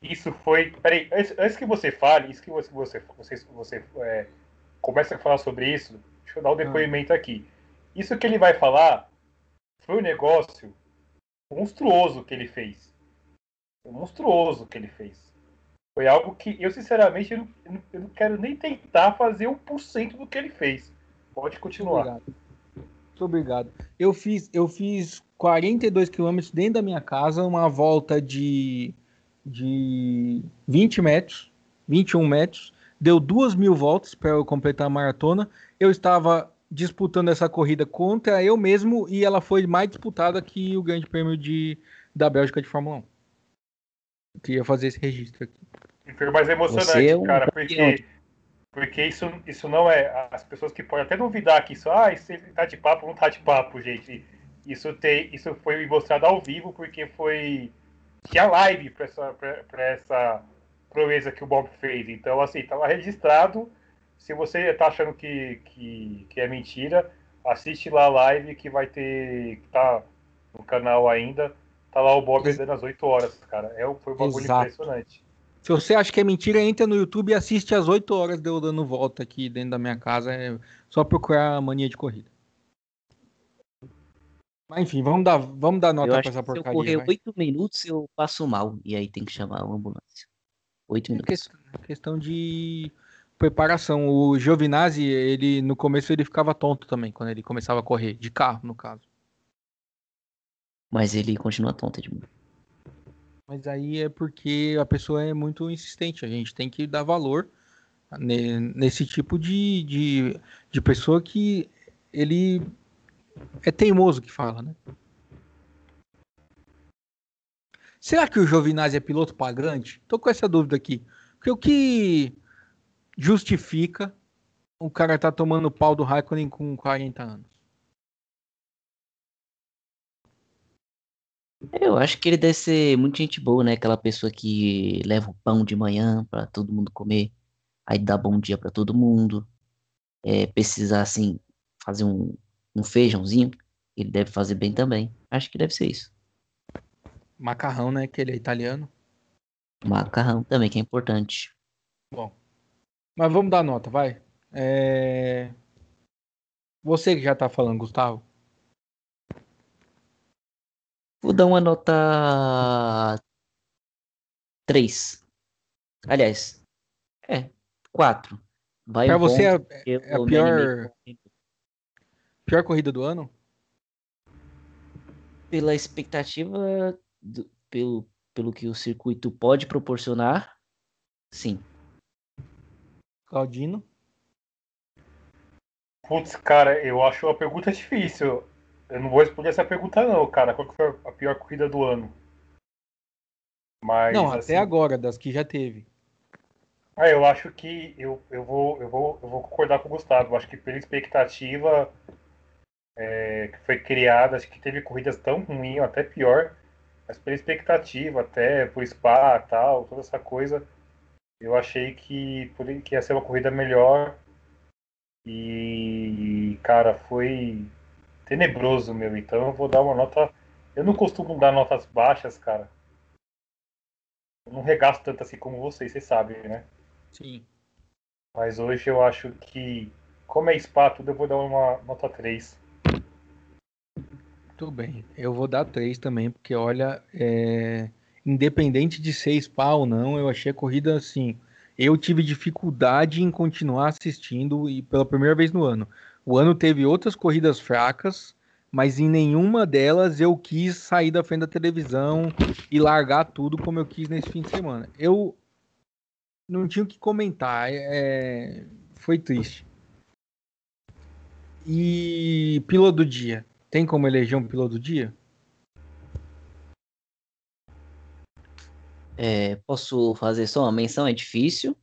Speaker 2: Isso foi. Peraí, antes, antes que você fale, isso que você, você, você, você é, comece a falar sobre isso, deixa eu dar um depoimento aqui. Isso que ele vai falar foi um negócio monstruoso que ele fez. Monstruoso que ele fez. Foi algo que eu, sinceramente, eu não, eu não- quero nem tentar fazer 1% do que ele fez. Pode
Speaker 1: Muito
Speaker 2: continuar.
Speaker 1: obrigado. Muito obrigado. Eu fiz, eu fiz 42 quilômetros dentro da minha casa, uma volta de, de 20 metros, 21 metros. Deu duas mil voltas para eu completar a maratona. Eu estava disputando essa corrida contra eu mesmo e ela foi mais disputada que o Grande Prêmio de, da Bélgica de Fórmula 1. Eu queria fazer esse registro aqui.
Speaker 2: Foi mais emocionante,
Speaker 3: Você é um
Speaker 2: cara,
Speaker 3: campeão.
Speaker 2: porque, porque isso, isso não é. As pessoas que podem até duvidar que isso, ah, isso tá de papo, não tá de papo, gente. Isso, tem, isso foi mostrado ao vivo porque foi. Tinha live pra essa, pra, pra essa proeza que o Bob fez. Então, assim, tava registrado. Se você tá achando que, que, que é mentira, assiste lá a live que vai ter. que tá no canal ainda. Tá lá o Bob dando às 8 horas, cara. É, foi um bagulho
Speaker 1: Exato.
Speaker 2: impressionante.
Speaker 1: Se você acha que é mentira, entra no YouTube e assiste às 8 horas de eu dando volta aqui dentro da minha casa. É só procurar a mania de corrida. Mas enfim, vamos dar, vamos dar
Speaker 3: eu
Speaker 1: nota pra
Speaker 3: acho
Speaker 1: essa
Speaker 3: que se eu
Speaker 1: porcaria.
Speaker 3: correr. 8 minutos eu passo mal e aí tem que chamar uma ambulância. 8
Speaker 1: É
Speaker 3: minutos.
Speaker 1: questão, questão de preparação. O Giovinazzi, ele no começo ele ficava tonto também quando ele começava a correr de carro, no caso.
Speaker 3: Mas ele continua tonto, Edmur.
Speaker 1: Mas aí é porque a pessoa é muito insistente. A gente tem que dar valor ne- nesse tipo de, de, de pessoa que ele é teimoso que fala, né? Será que o Giovinazzi é piloto pagante? Tô com essa dúvida aqui. Porque o que justifica o cara tá tomando pau do Raikkonen com 40 anos?
Speaker 3: Eu acho que ele deve ser muito gente boa, né? Aquela pessoa que leva o pão de manhã pra todo mundo comer, aí dá bom dia pra todo mundo. É, precisar, assim, fazer um, um feijãozinho, ele deve fazer bem também. Acho que deve ser isso.
Speaker 1: Macarrão, né? Que ele é italiano.
Speaker 3: Macarrão também, que é importante.
Speaker 1: Bom. Mas vamos dar nota, vai. É... Você que já tá falando, Gustavo.
Speaker 3: Vou dar uma nota 3. Aliás, é, 4. Vai
Speaker 1: Pra você é, é a pior,
Speaker 3: com-
Speaker 1: pior corrida do ano?
Speaker 3: pela expectativa, do- pelo, pelo que o circuito pode proporcionar, sim.
Speaker 1: Claudino.
Speaker 2: Putz, cara, eu acho a pergunta difícil. Eu não vou responder essa pergunta, não, cara. Qual que foi a pior corrida do ano? Mas,
Speaker 1: Não,
Speaker 2: assim,
Speaker 1: até agora, das que já teve.
Speaker 2: Ah, eu acho que eu, eu, vou, eu, vou, eu vou concordar com o Gustavo. Eu acho que pela expectativa é, que foi criada, acho que teve corridas tão ruins, até pior. Mas pela expectativa, até por spa tal, toda essa coisa, eu achei que, que ia ser uma corrida melhor. E, cara, foi tenebroso, meu. Então eu vou dar uma nota. Eu não costumo dar notas baixas, cara. Eu não regaço tanto assim como vocês, vocês sabem, né?
Speaker 1: Sim.
Speaker 2: Mas hoje eu acho que como é spa, tudo eu vou dar uma nota 3.
Speaker 1: Tudo bem. Eu vou dar 3 também, porque olha, é... independente de ser spa ou não, eu achei a corrida assim. Eu tive dificuldade em continuar assistindo e pela primeira vez no ano. O ano teve outras corridas fracas, mas em nenhuma delas eu quis sair da frente da televisão e largar tudo como eu quis nesse fim de semana. Eu não tinha o que comentar, é... foi triste. E piloto do dia, tem como eleger um piloto do dia?
Speaker 3: É, posso fazer só uma menção? É difícil.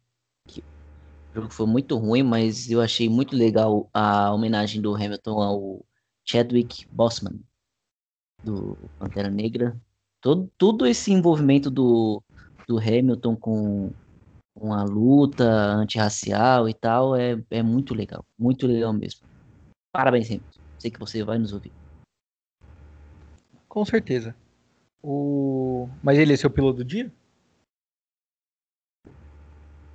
Speaker 3: O jogo foi muito ruim, mas eu achei muito legal a homenagem do Hamilton ao Chadwick Boseman, do Pantera Negra. Todo, todo esse envolvimento do, do Hamilton com, com a luta antirracial e tal é, é muito legal. Muito legal mesmo. Parabéns, Hamilton. Sei que você vai nos ouvir.
Speaker 1: Com certeza. O... Mas ele é seu piloto do dia?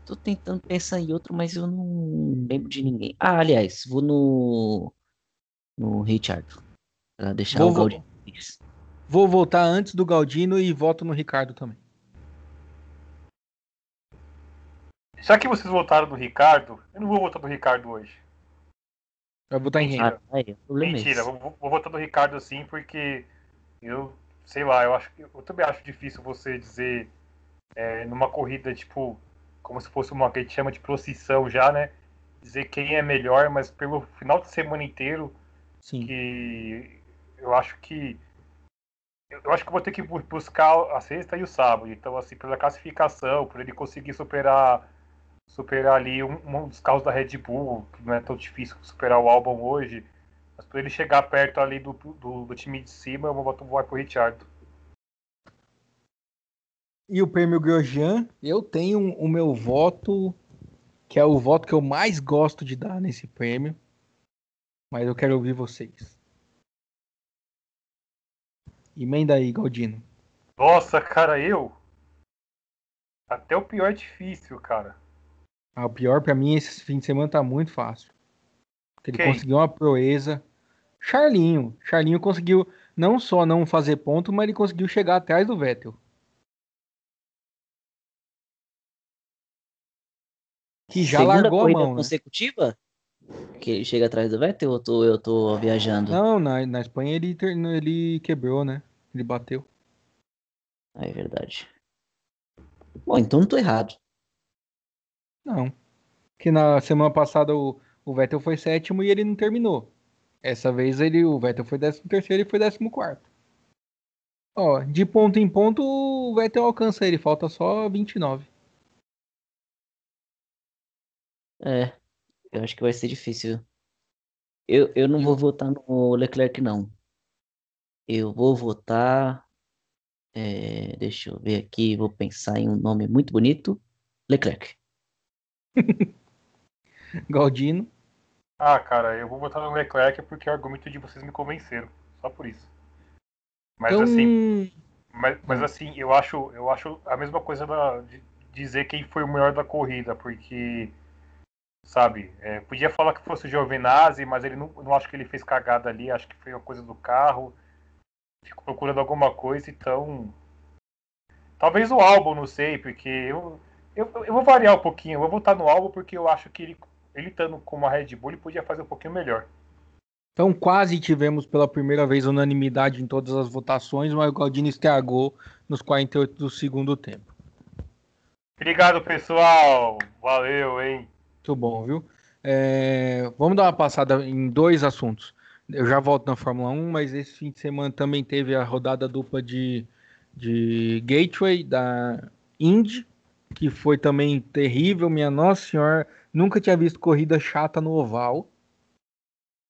Speaker 3: Tô tentando pensar em outro, mas eu não lembro de ninguém. Ah, aliás, vou no. No Richard. Pra deixar vou, o Galdino.
Speaker 1: Vou voltar antes do Galdino e volto no Ricardo também.
Speaker 2: Já que vocês voltaram do Ricardo, eu não vou votar do Ricardo hoje.
Speaker 1: Vai botar em
Speaker 2: Mentira. Ah, é, Mentira, vou, vou votar do Ricardo assim, porque eu, sei lá, eu acho que eu também acho difícil você dizer é, numa corrida, tipo, como se fosse uma que a gente chama de procissão já, né? Dizer quem é melhor, mas pelo final de semana inteiro,
Speaker 1: Sim.
Speaker 2: que eu acho que eu acho que vou ter que buscar a sexta e o sábado. Então, assim, pela classificação, por ele conseguir superar superar ali um, um, dos carros da Red Bull, que não é tão difícil superar o álbum hoje. Mas para ele chegar perto ali do, do, do, time de cima, eu vou votar pro Richard.
Speaker 1: E o prêmio Grosjean, eu tenho o meu voto, que é o voto que eu mais gosto de dar nesse prêmio. Mas eu quero ouvir vocês. Emenda aí, Galdino.
Speaker 2: Nossa, cara, eu? Até o pior é difícil, cara.
Speaker 1: Ah, o pior para mim esse fim de semana tá muito fácil. Ele Quem? conseguiu uma proeza. Charlinho. Charlinho conseguiu não só não fazer ponto, mas ele conseguiu chegar atrás do Vettel. Que já Segunda largou a mão. Né?
Speaker 3: consecutiva? Né? Que ele chega atrás do Vettel ou eu tô, eu tô viajando?
Speaker 1: Não, na, na Espanha ele, ele quebrou, né? Ele bateu.
Speaker 3: Ah, é verdade. Bom, então não tô errado.
Speaker 1: Não. Que na semana passada o, o Vettel foi sétimo e ele não terminou. Essa vez ele, o Vettel foi décimo terceiro e foi décimo quarto. Ó, de ponto em ponto o Vettel alcança ele, falta só 29.
Speaker 3: É, eu acho que vai ser difícil. Eu, eu não vou votar no Leclerc, não. Eu vou votar. É, deixa eu ver aqui, vou pensar em um nome muito bonito. Leclerc.
Speaker 1: Galdino.
Speaker 2: Ah, cara, eu vou votar no Leclerc porque o argumento de vocês me convenceram. Só por isso. Mas então... assim. Mas, mas, assim, eu acho, eu acho a mesma coisa da, de dizer quem foi o melhor da corrida, porque. Sabe, é, podia falar que fosse o Giovinazzi, mas ele não, não acho que ele fez cagada ali, acho que foi uma coisa do carro. Fico procurando alguma coisa, então. Talvez o álbum, não sei, porque eu, eu, eu vou variar um pouquinho, eu vou voltar no álbum porque eu acho que ele, ele estando com uma Red Bull, ele podia fazer um pouquinho melhor.
Speaker 1: Então quase tivemos pela primeira vez unanimidade em todas as votações, mas o Galdino estragou nos 48 do segundo tempo.
Speaker 2: Obrigado, pessoal. Valeu, hein?
Speaker 1: Muito bom, viu? É, vamos dar uma passada em dois assuntos. Eu já volto na Fórmula 1, mas esse fim de semana também teve a rodada dupla de, de Gateway da Indy, que foi também terrível, minha nossa senhora, nunca tinha visto corrida chata no oval.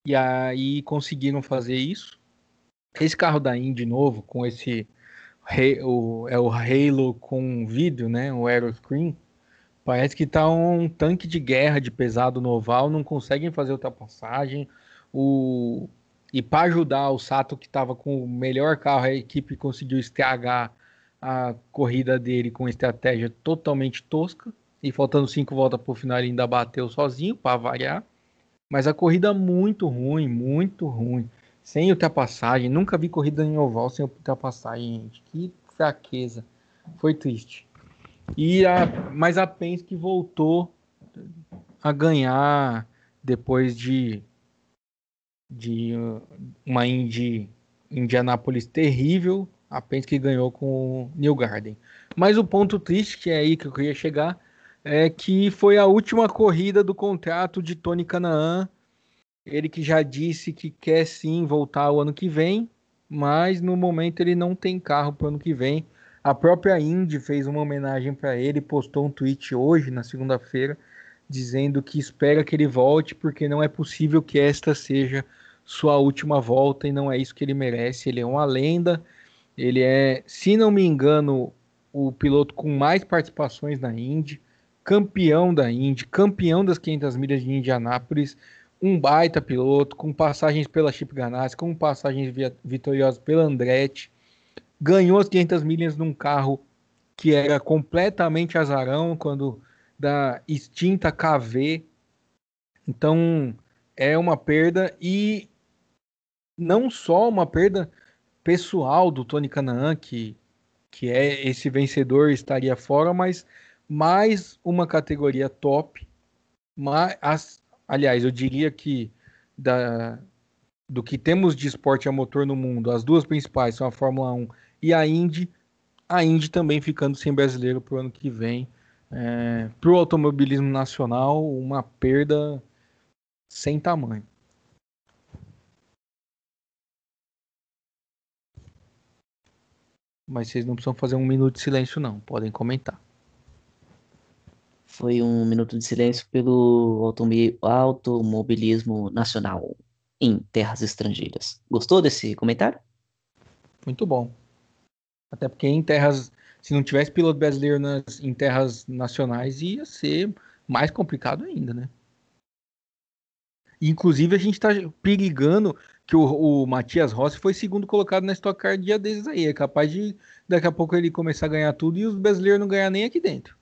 Speaker 1: E aí conseguiram fazer isso. Esse carro da Indy novo, com esse o, é o Halo com vídeo, né, o Aeroscreen, parece que tá um tanque de guerra de pesado no oval, não conseguem fazer ultrapassagem. O e para ajudar o Sato que estava com o melhor carro, a equipe conseguiu estragar a corrida dele com estratégia totalmente tosca. E faltando cinco voltas para o final, ele ainda bateu sozinho, para variar. Mas a corrida muito ruim, muito ruim. Sem ultrapassagem. Nunca vi corrida em oval sem ultrapassagem, gente. Que fraqueza. Foi triste. E a, mas a Penske voltou a ganhar depois de, de uh, uma Indy, Indianápolis terrível. A Penske ganhou com o New Garden. Mas o ponto triste, que é aí que eu queria chegar, é que foi a última corrida do contrato de Tony Canaan. Ele que já disse que quer sim voltar o ano que vem, mas no momento ele não tem carro para o ano que vem. A própria Indy fez uma homenagem para ele, postou um tweet hoje, na segunda-feira, dizendo que espera que ele volte, porque não é possível que esta seja sua última volta e não é isso que ele merece. Ele é uma lenda, ele é, se não me engano, o piloto com mais participações na Indy, campeão da Indy, campeão das 500 milhas de Indianápolis, um baita piloto, com passagens pela Chip Ganassi, com passagens vitoriosas pela Andretti ganhou as 500 milhas num carro que era completamente azarão, quando da extinta KV. Então é uma perda e não só uma perda pessoal do Tony Canaan, que, que é esse vencedor estaria fora, mas mais uma categoria top. Mas, aliás, eu diria que da, do que temos de esporte a motor no mundo, as duas principais são a Fórmula 1 e a Indy, a Indy também ficando sem brasileiro para o ano que vem. É, para o automobilismo nacional, uma perda sem tamanho. Mas vocês não precisam fazer um minuto de silêncio, não. Podem comentar.
Speaker 3: Foi um minuto de silêncio pelo automobilismo nacional em terras estrangeiras. Gostou desse comentário?
Speaker 1: Muito bom. Até porque em terras, se não tivesse piloto brasileiro nas, em terras nacionais, ia ser mais complicado ainda, né? Inclusive, a gente está perigando que o, o, Matias Rossi foi segundo colocado na Stock Car dia desses aí. É capaz de daqui a pouco ele começar a ganhar tudo e os brasileiros não ganhar nem aqui dentro.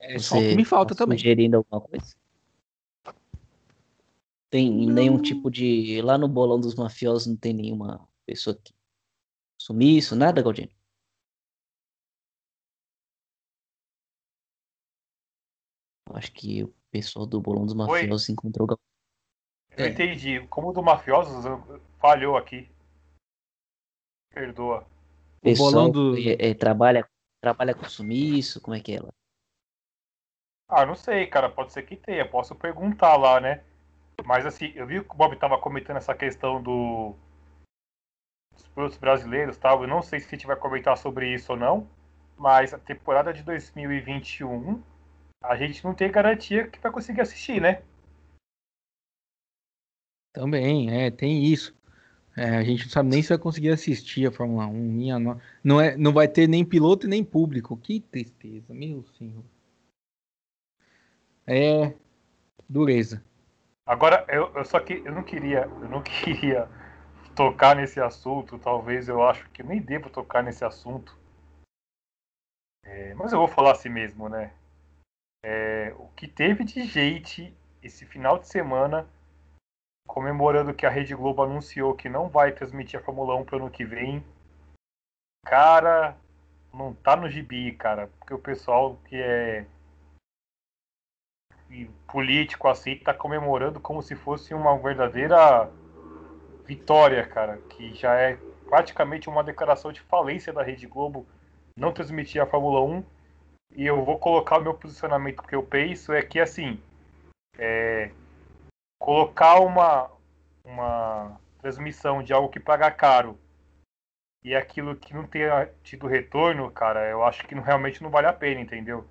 Speaker 3: É só o que me falta tá também. Sugerindo alguma coisa? Tem nenhum tipo de. Lá no bolão dos mafiosos não tem nenhuma pessoa que Sumiço, nada, Galdino? Acho que o pessoal do Bolão dos Mafiosos Oi. encontrou o
Speaker 2: Eu entendi. Como o do Mafiosos falhou aqui. Perdoa.
Speaker 3: O pessoal bolão do... É, é, trabalha, trabalha com sumiço, como é que é ela?
Speaker 2: Ah, não sei, cara. Pode ser que tenha. Posso perguntar lá, né? Mas assim, eu vi que o Bob tava comentando essa questão do dos pilotos brasileiros, tal. Eu não sei se a gente vai comentar sobre isso ou não, mas a temporada de 2021 a gente não tem garantia que vai conseguir assistir, né?
Speaker 1: Também, é, tem isso. É, a gente não sabe nem se vai conseguir assistir a Fórmula 1. Minha no... não, é, não vai ter nem piloto e nem público. Que tristeza, meu senhor. É dureza.
Speaker 2: Agora, eu, eu só que eu não queria, eu não queria tocar nesse assunto, talvez eu acho que nem devo tocar nesse assunto. É, mas eu vou falar assim mesmo, né? É, o que teve de gente esse final de semana comemorando que a Rede Globo anunciou que não vai transmitir a Fórmula 1 para o ano que vem. Cara, não tá no gibi, cara, porque o pessoal que é político assim tá comemorando como se fosse uma verdadeira vitória, cara, que já é praticamente uma declaração de falência da Rede Globo não transmitir a Fórmula 1. E eu vou colocar o meu posicionamento que eu penso é que assim é, colocar uma, uma transmissão de algo que paga caro e aquilo que não tenha tido retorno, cara, eu acho que não, realmente não vale a pena, entendeu?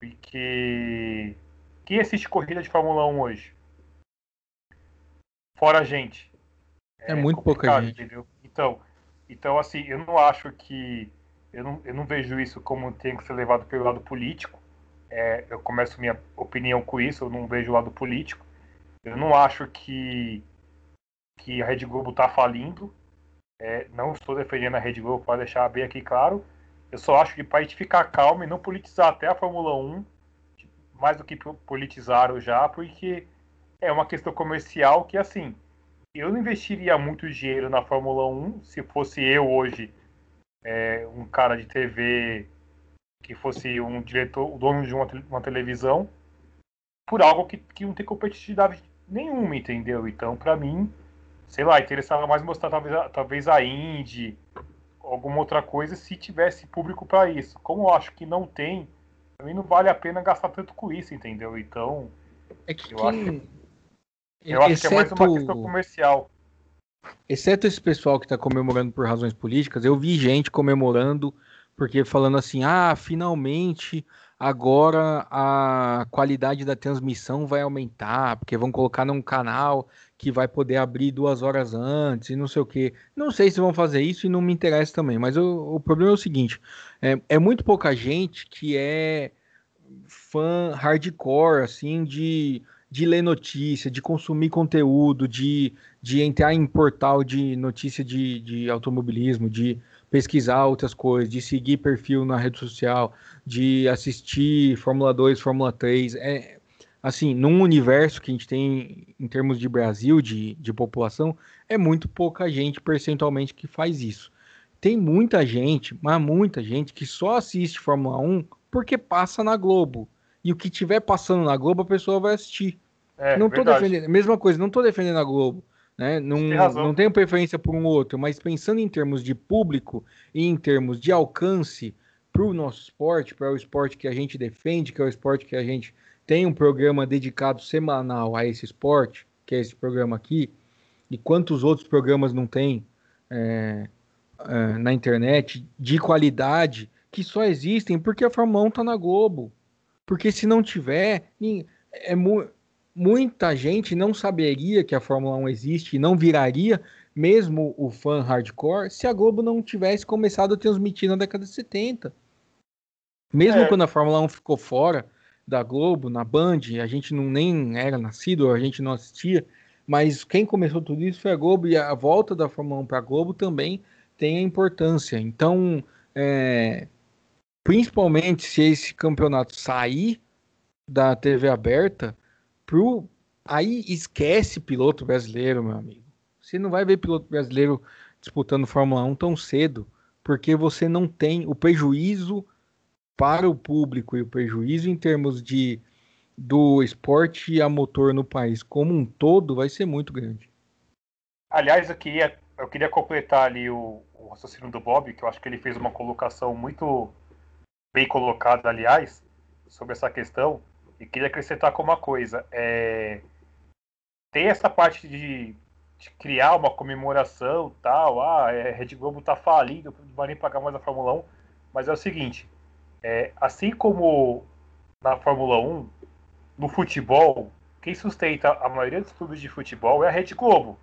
Speaker 2: Porque quem assiste corrida de Fórmula 1 hoje? Fora a gente.
Speaker 1: É, é muito pouca gente. Entendeu?
Speaker 2: Então, então, assim, eu não acho que. Eu não, eu não vejo isso como tem que ser levado pelo lado político. É, eu começo minha opinião com isso, eu não vejo o lado político. Eu não acho que, que a Rede Globo está falindo. É, não estou defendendo a Rede Globo, para deixar bem aqui claro. Eu só acho que para a gente ficar calmo e não politizar até a Fórmula 1, mais do que politizaram já, porque é uma questão comercial que, assim, eu não investiria muito dinheiro na Fórmula 1 se fosse eu hoje, é, um cara de TV que fosse um diretor, o dono de uma, uma televisão, por algo que, que não tem competitividade nenhuma, entendeu? Então, para mim, sei lá, interessava mais mostrar talvez, talvez a Indy, alguma outra coisa, se tivesse público para isso. Como eu acho que não tem, para mim não vale a pena gastar tanto com isso, entendeu? Então,
Speaker 1: É que
Speaker 2: eu
Speaker 1: quem...
Speaker 2: acho, eu acho que é mais uma questão comercial.
Speaker 1: Exceto esse pessoal que está comemorando por razões políticas, eu vi gente comemorando porque falando assim, ah, finalmente agora a qualidade da transmissão vai aumentar, porque vão colocar num canal que vai poder abrir duas horas antes e não sei o que. Não sei se vão fazer isso e não me interessa também, mas o, o problema é o seguinte: é, é muito pouca gente que é fã hardcore, assim, de de ler notícia, de consumir conteúdo, de, de entrar em portal de notícia de, de automobilismo, de pesquisar outras coisas, de seguir perfil na rede social, de assistir Fórmula 2, Fórmula 3. É, assim, num universo que a gente tem em termos de Brasil, de, de população, é muito pouca gente percentualmente que faz isso. Tem muita gente, mas muita gente que só assiste Fórmula 1 porque passa na Globo. E o que tiver passando na Globo, a pessoa vai assistir.
Speaker 2: É,
Speaker 1: não tô
Speaker 2: verdade.
Speaker 1: defendendo, mesma coisa, não tô defendendo a Globo, né? Não,
Speaker 2: Tem
Speaker 1: não tenho preferência por um outro, mas pensando em termos de público e em termos de alcance para o nosso esporte, para o esporte que a gente defende, que é o esporte que a gente tem um programa dedicado semanal a esse esporte, que é esse programa aqui, e quantos outros programas não tem é, é, na internet de qualidade que só existem porque a Fórmula 1 tá na Globo. Porque se não tiver, é mu- muita gente não saberia que a Fórmula 1 existe e não viraria, mesmo o fã hardcore, se a Globo não tivesse começado a transmitir na década de 70. Mesmo
Speaker 2: É.
Speaker 1: quando a Fórmula 1 ficou fora da Globo, na Band, a gente não nem era nascido, a gente não assistia, mas quem começou tudo isso foi a Globo e a volta da Fórmula 1 para a Globo também tem a importância. Então, é, principalmente se esse campeonato sair da TV aberta, pro, aí esquece piloto brasileiro, meu amigo. Você não vai ver piloto brasileiro disputando Fórmula 1 tão cedo, porque você não tem o prejuízo para o público e o prejuízo em termos de do esporte a motor no país como um todo vai ser muito grande.
Speaker 2: Aliás, eu queria, eu queria completar ali o, o raciocínio do Bob, que eu acho que ele fez uma colocação muito bem colocada, aliás, sobre essa questão, e queria acrescentar com uma coisa. É, tem essa parte de, de criar uma comemoração tal, ah, é, Rede Globo tá falindo, não vai nem pagar mais a Fórmula 1, mas é o seguinte, é, assim como na Fórmula 1, no futebol, quem sustenta a maioria dos clubes de futebol é a Rede Globo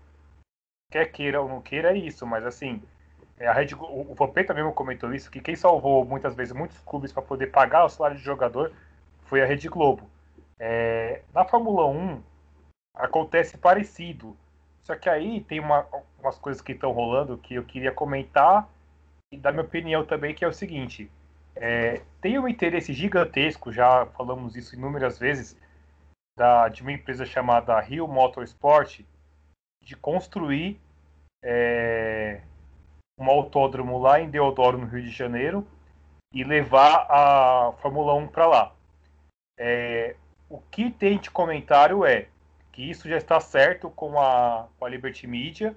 Speaker 2: quer queira ou não queira, é isso, mas assim, é, a Rede, Glo- o Vampeta mesmo comentou isso, que quem salvou muitas vezes muitos clubes para poder pagar o salário de jogador foi a Rede Globo. É, na Fórmula 1 acontece parecido, só que aí tem uma- umas coisas que estão rolando que eu queria comentar e dar minha opinião também, que é o seguinte, é, tem um interesse gigantesco, já falamos isso inúmeras vezes, da, de uma empresa chamada Rio Motorsport, de construir é, um autódromo lá em Deodoro, no Rio de Janeiro, e levar a Fórmula 1 para lá. É, o que tem de comentário é que isso já está certo com a, com a Liberty Media,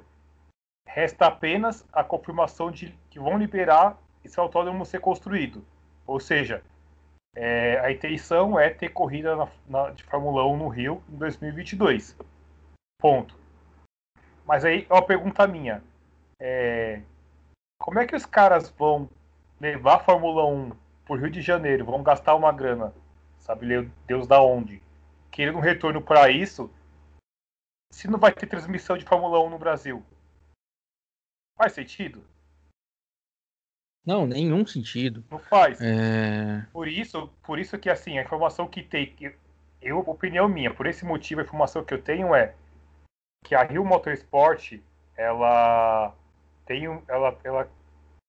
Speaker 2: resta apenas a confirmação de que vão liberar esse autódromo ser construído. Ou seja, é, a intenção é ter corrida na- na- de Fórmula 1 no Rio em 2022. Ponto. Mas aí, uma pergunta minha. É, como é que os caras vão levar a Fórmula 1 por Rio de Janeiro, vão gastar uma grana, sabe Deus da onde, querendo um retorno para isso, se não vai ter transmissão de Fórmula 1 no Brasil? Faz sentido?
Speaker 1: Não, nenhum sentido.
Speaker 2: Não faz.
Speaker 1: É,
Speaker 2: Por isso, por isso que assim, a informação que tem, eu, opinião minha, por esse motivo a informação que eu tenho é que a Rio Motorsport, ela tem, um- ela, ela,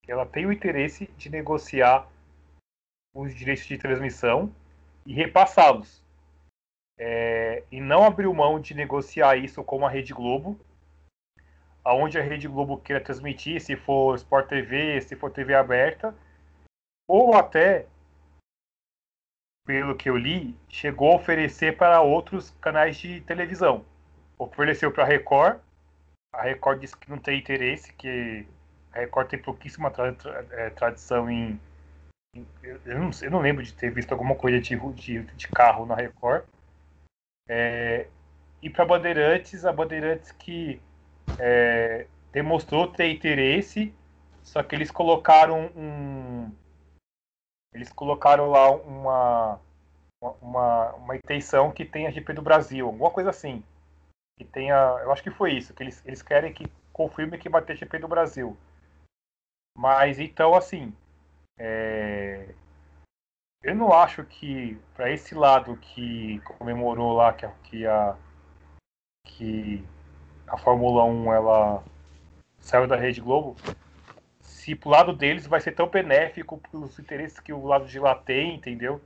Speaker 2: ela tem o interesse de negociar os direitos de transmissão e repassá-los. é, e não abriu mão de negociar isso com a Rede Globo, aonde a Rede Globo queira transmitir, se for Sport TV, se for TV aberta, ou até, pelo que eu li, chegou a oferecer para outros canais de televisão. Ofereceu para a Record, a Record disse que não tem interesse, que a Record tem pouquíssima tra tra é, tradição em. eu, não, eu, não, lembro de ter visto alguma coisa de, de, de carro na Record. É, e para Bandeirantes, a Bandeirantes que é, demonstrou ter interesse, só que eles colocaram um. Eles colocaram lá uma, uma, uma intenção que tenha GP do Brasil, alguma coisa assim. Que tenha. Eu acho que foi isso, que eles, eles querem que confirme que vai ter GP do Brasil. Mas então assim. É, eu não acho que para esse lado que comemorou lá que, que a que a Fórmula 1 ela saiu da Rede Globo, se pro lado deles vai ser tão benéfico pelos interesses que o lado de lá tem, entendeu?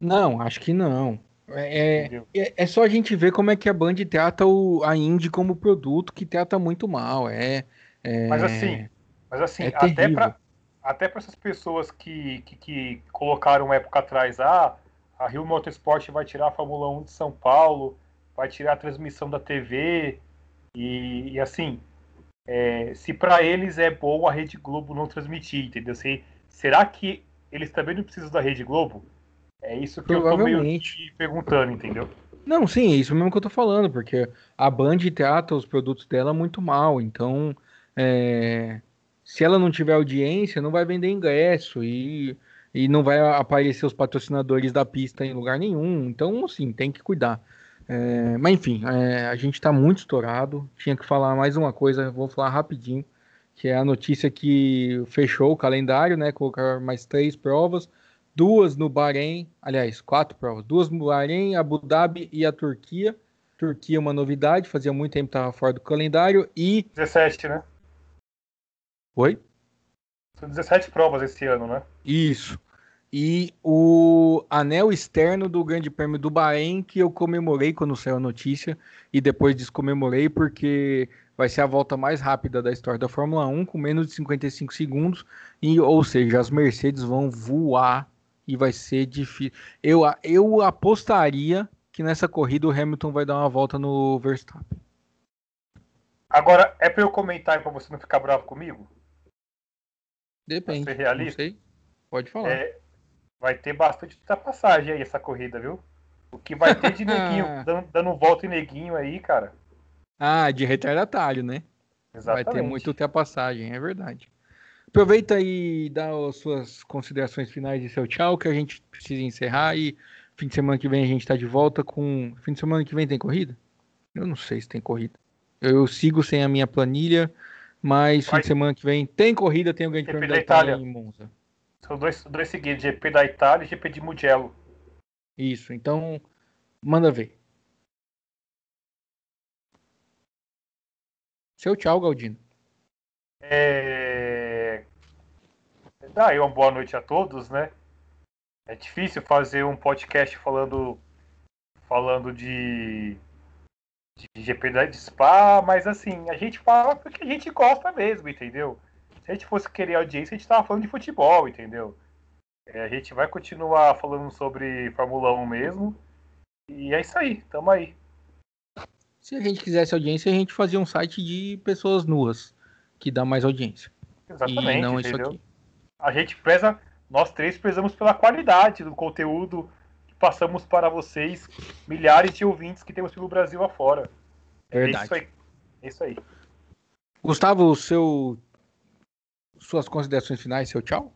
Speaker 1: Não, acho que não. É, é, é, só a gente ver como é que a Band trata o, a Indy como produto que trata muito mal. É, é
Speaker 2: mas assim, mas assim, é até para até para essas pessoas que, que, que, colocaram uma época atrás, ah, a Rio Motorsport vai tirar a Fórmula 1 de São Paulo, vai tirar a transmissão da TV, e, e assim, é, se para eles é bom a Rede Globo não transmitir, entendeu? Se, será que eles também não precisam da Rede Globo? É isso que eu tô meio perguntando, entendeu?
Speaker 1: Não, sim, é isso mesmo que eu tô falando, porque a Band trata os produtos dela muito mal, então é, se ela não tiver audiência, não vai vender ingresso e, e não vai aparecer os patrocinadores da pista em lugar nenhum. Então, assim, tem que cuidar. É, mas enfim, é, a gente está muito estourado. Tinha que falar mais uma coisa, vou falar rapidinho, que é a notícia que fechou o calendário, né? Colocar mais três provas, duas no Bahrein, aliás, quatro provas, duas no Bahrein, Abu Dhabi e a Turquia. Turquia é uma novidade, fazia muito tempo que estava fora do calendário e
Speaker 2: 17, né?
Speaker 1: Oi?
Speaker 2: São 17 provas esse ano, né?
Speaker 1: Isso. E o anel externo do Grande Prêmio do Bahrein, que eu comemorei quando saiu a notícia, e depois descomemorei, porque vai ser a volta mais rápida da história da Fórmula 1, com menos de 55 segundos, e, ou seja, as Mercedes vão voar e vai ser difícil. Eu, eu apostaria que nessa corrida o Hamilton vai dar uma volta no Verstappen.
Speaker 2: Agora, é para eu comentar para você não ficar bravo comigo?
Speaker 1: Depende. Ser realista? Pode falar.
Speaker 2: É, vai ter bastante ultrapassagem aí essa corrida, viu? O que vai ter de neguinho, dando, dando volta em neguinho aí, cara.
Speaker 1: Ah, de retardatário, né? Exatamente. Vai ter muita ultrapassagem, é verdade. Aproveita e dá as suas considerações finais e seu tchau, que a gente precisa encerrar e fim de semana que vem a gente tá de volta com. Fim de semana que vem tem corrida? Eu não sei se tem corrida. Eu sigo sem a minha planilha. Mas fim de semana que vem tem corrida, tem o Grande
Speaker 2: Prêmio da. Itália em Monza. São dois, dois seguidos, GP da Itália e GP de Mugello.
Speaker 1: Isso, então manda ver. Seu tchau, Galdino.
Speaker 2: É... Daí uma boa noite a todos, né? É difícil fazer um podcast falando falando de de GP de Spa, mas assim, a gente fala porque a gente gosta mesmo, entendeu? Se a gente fosse querer audiência, a gente tava falando de futebol, entendeu? É, a gente vai continuar falando sobre Fórmula 1 mesmo. E é isso aí, tamo aí.
Speaker 1: Se a gente quisesse audiência, a gente fazia um site de pessoas nuas, que dá mais audiência.
Speaker 2: Exatamente. E não entendeu? isso aqui. A gente preza, nós três prezamos pela qualidade do conteúdo passamos para vocês milhares de ouvintes que temos pelo Brasil afora.
Speaker 1: É Verdade.
Speaker 2: isso aí. É isso aí.
Speaker 1: Gustavo, seu suas considerações finais, seu tchau?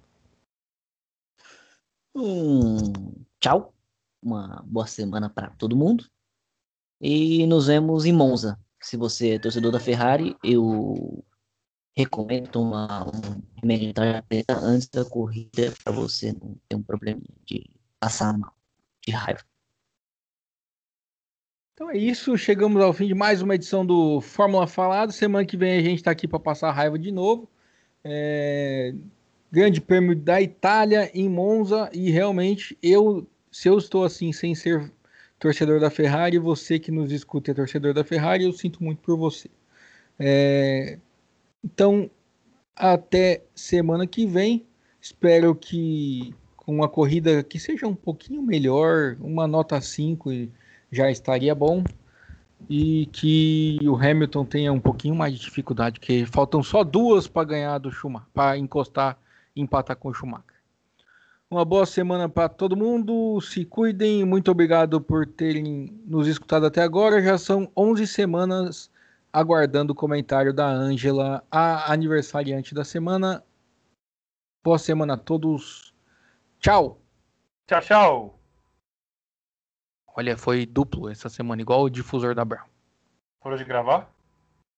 Speaker 3: Hum, tchau. Uma boa semana para todo mundo. E nos vemos em Monza. Se você é torcedor da Ferrari, eu recomendo tomar um remédio de antes da corrida para você não ter um problema de passar mal de raiva.
Speaker 1: Então é isso, chegamos ao fim de mais uma edição do Fórmula Falado. Semana que vem a gente está aqui para passar raiva de novo. É... Grande Prêmio da Itália em Monza e realmente eu, se eu estou assim sem ser torcedor da Ferrari, você que nos escuta é torcedor da Ferrari, eu sinto muito por você. É... Então, até semana que vem. Espero que com uma corrida que seja um pouquinho melhor, uma nota 5 já estaria bom. E que o Hamilton tenha um pouquinho mais de dificuldade, porque faltam só duas para ganhar do Schumacher, para encostar empatar com o Schumacher. Uma boa semana para todo mundo. Se cuidem. Muito obrigado por terem nos escutado até agora. Já são 11 semanas aguardando o comentário da Ângela, a aniversariante da semana. Boa semana a todos. Tchau.
Speaker 2: Tchau, tchau.
Speaker 1: Olha, foi duplo essa semana, igual o difusor da Brown.
Speaker 2: Parou de gravar?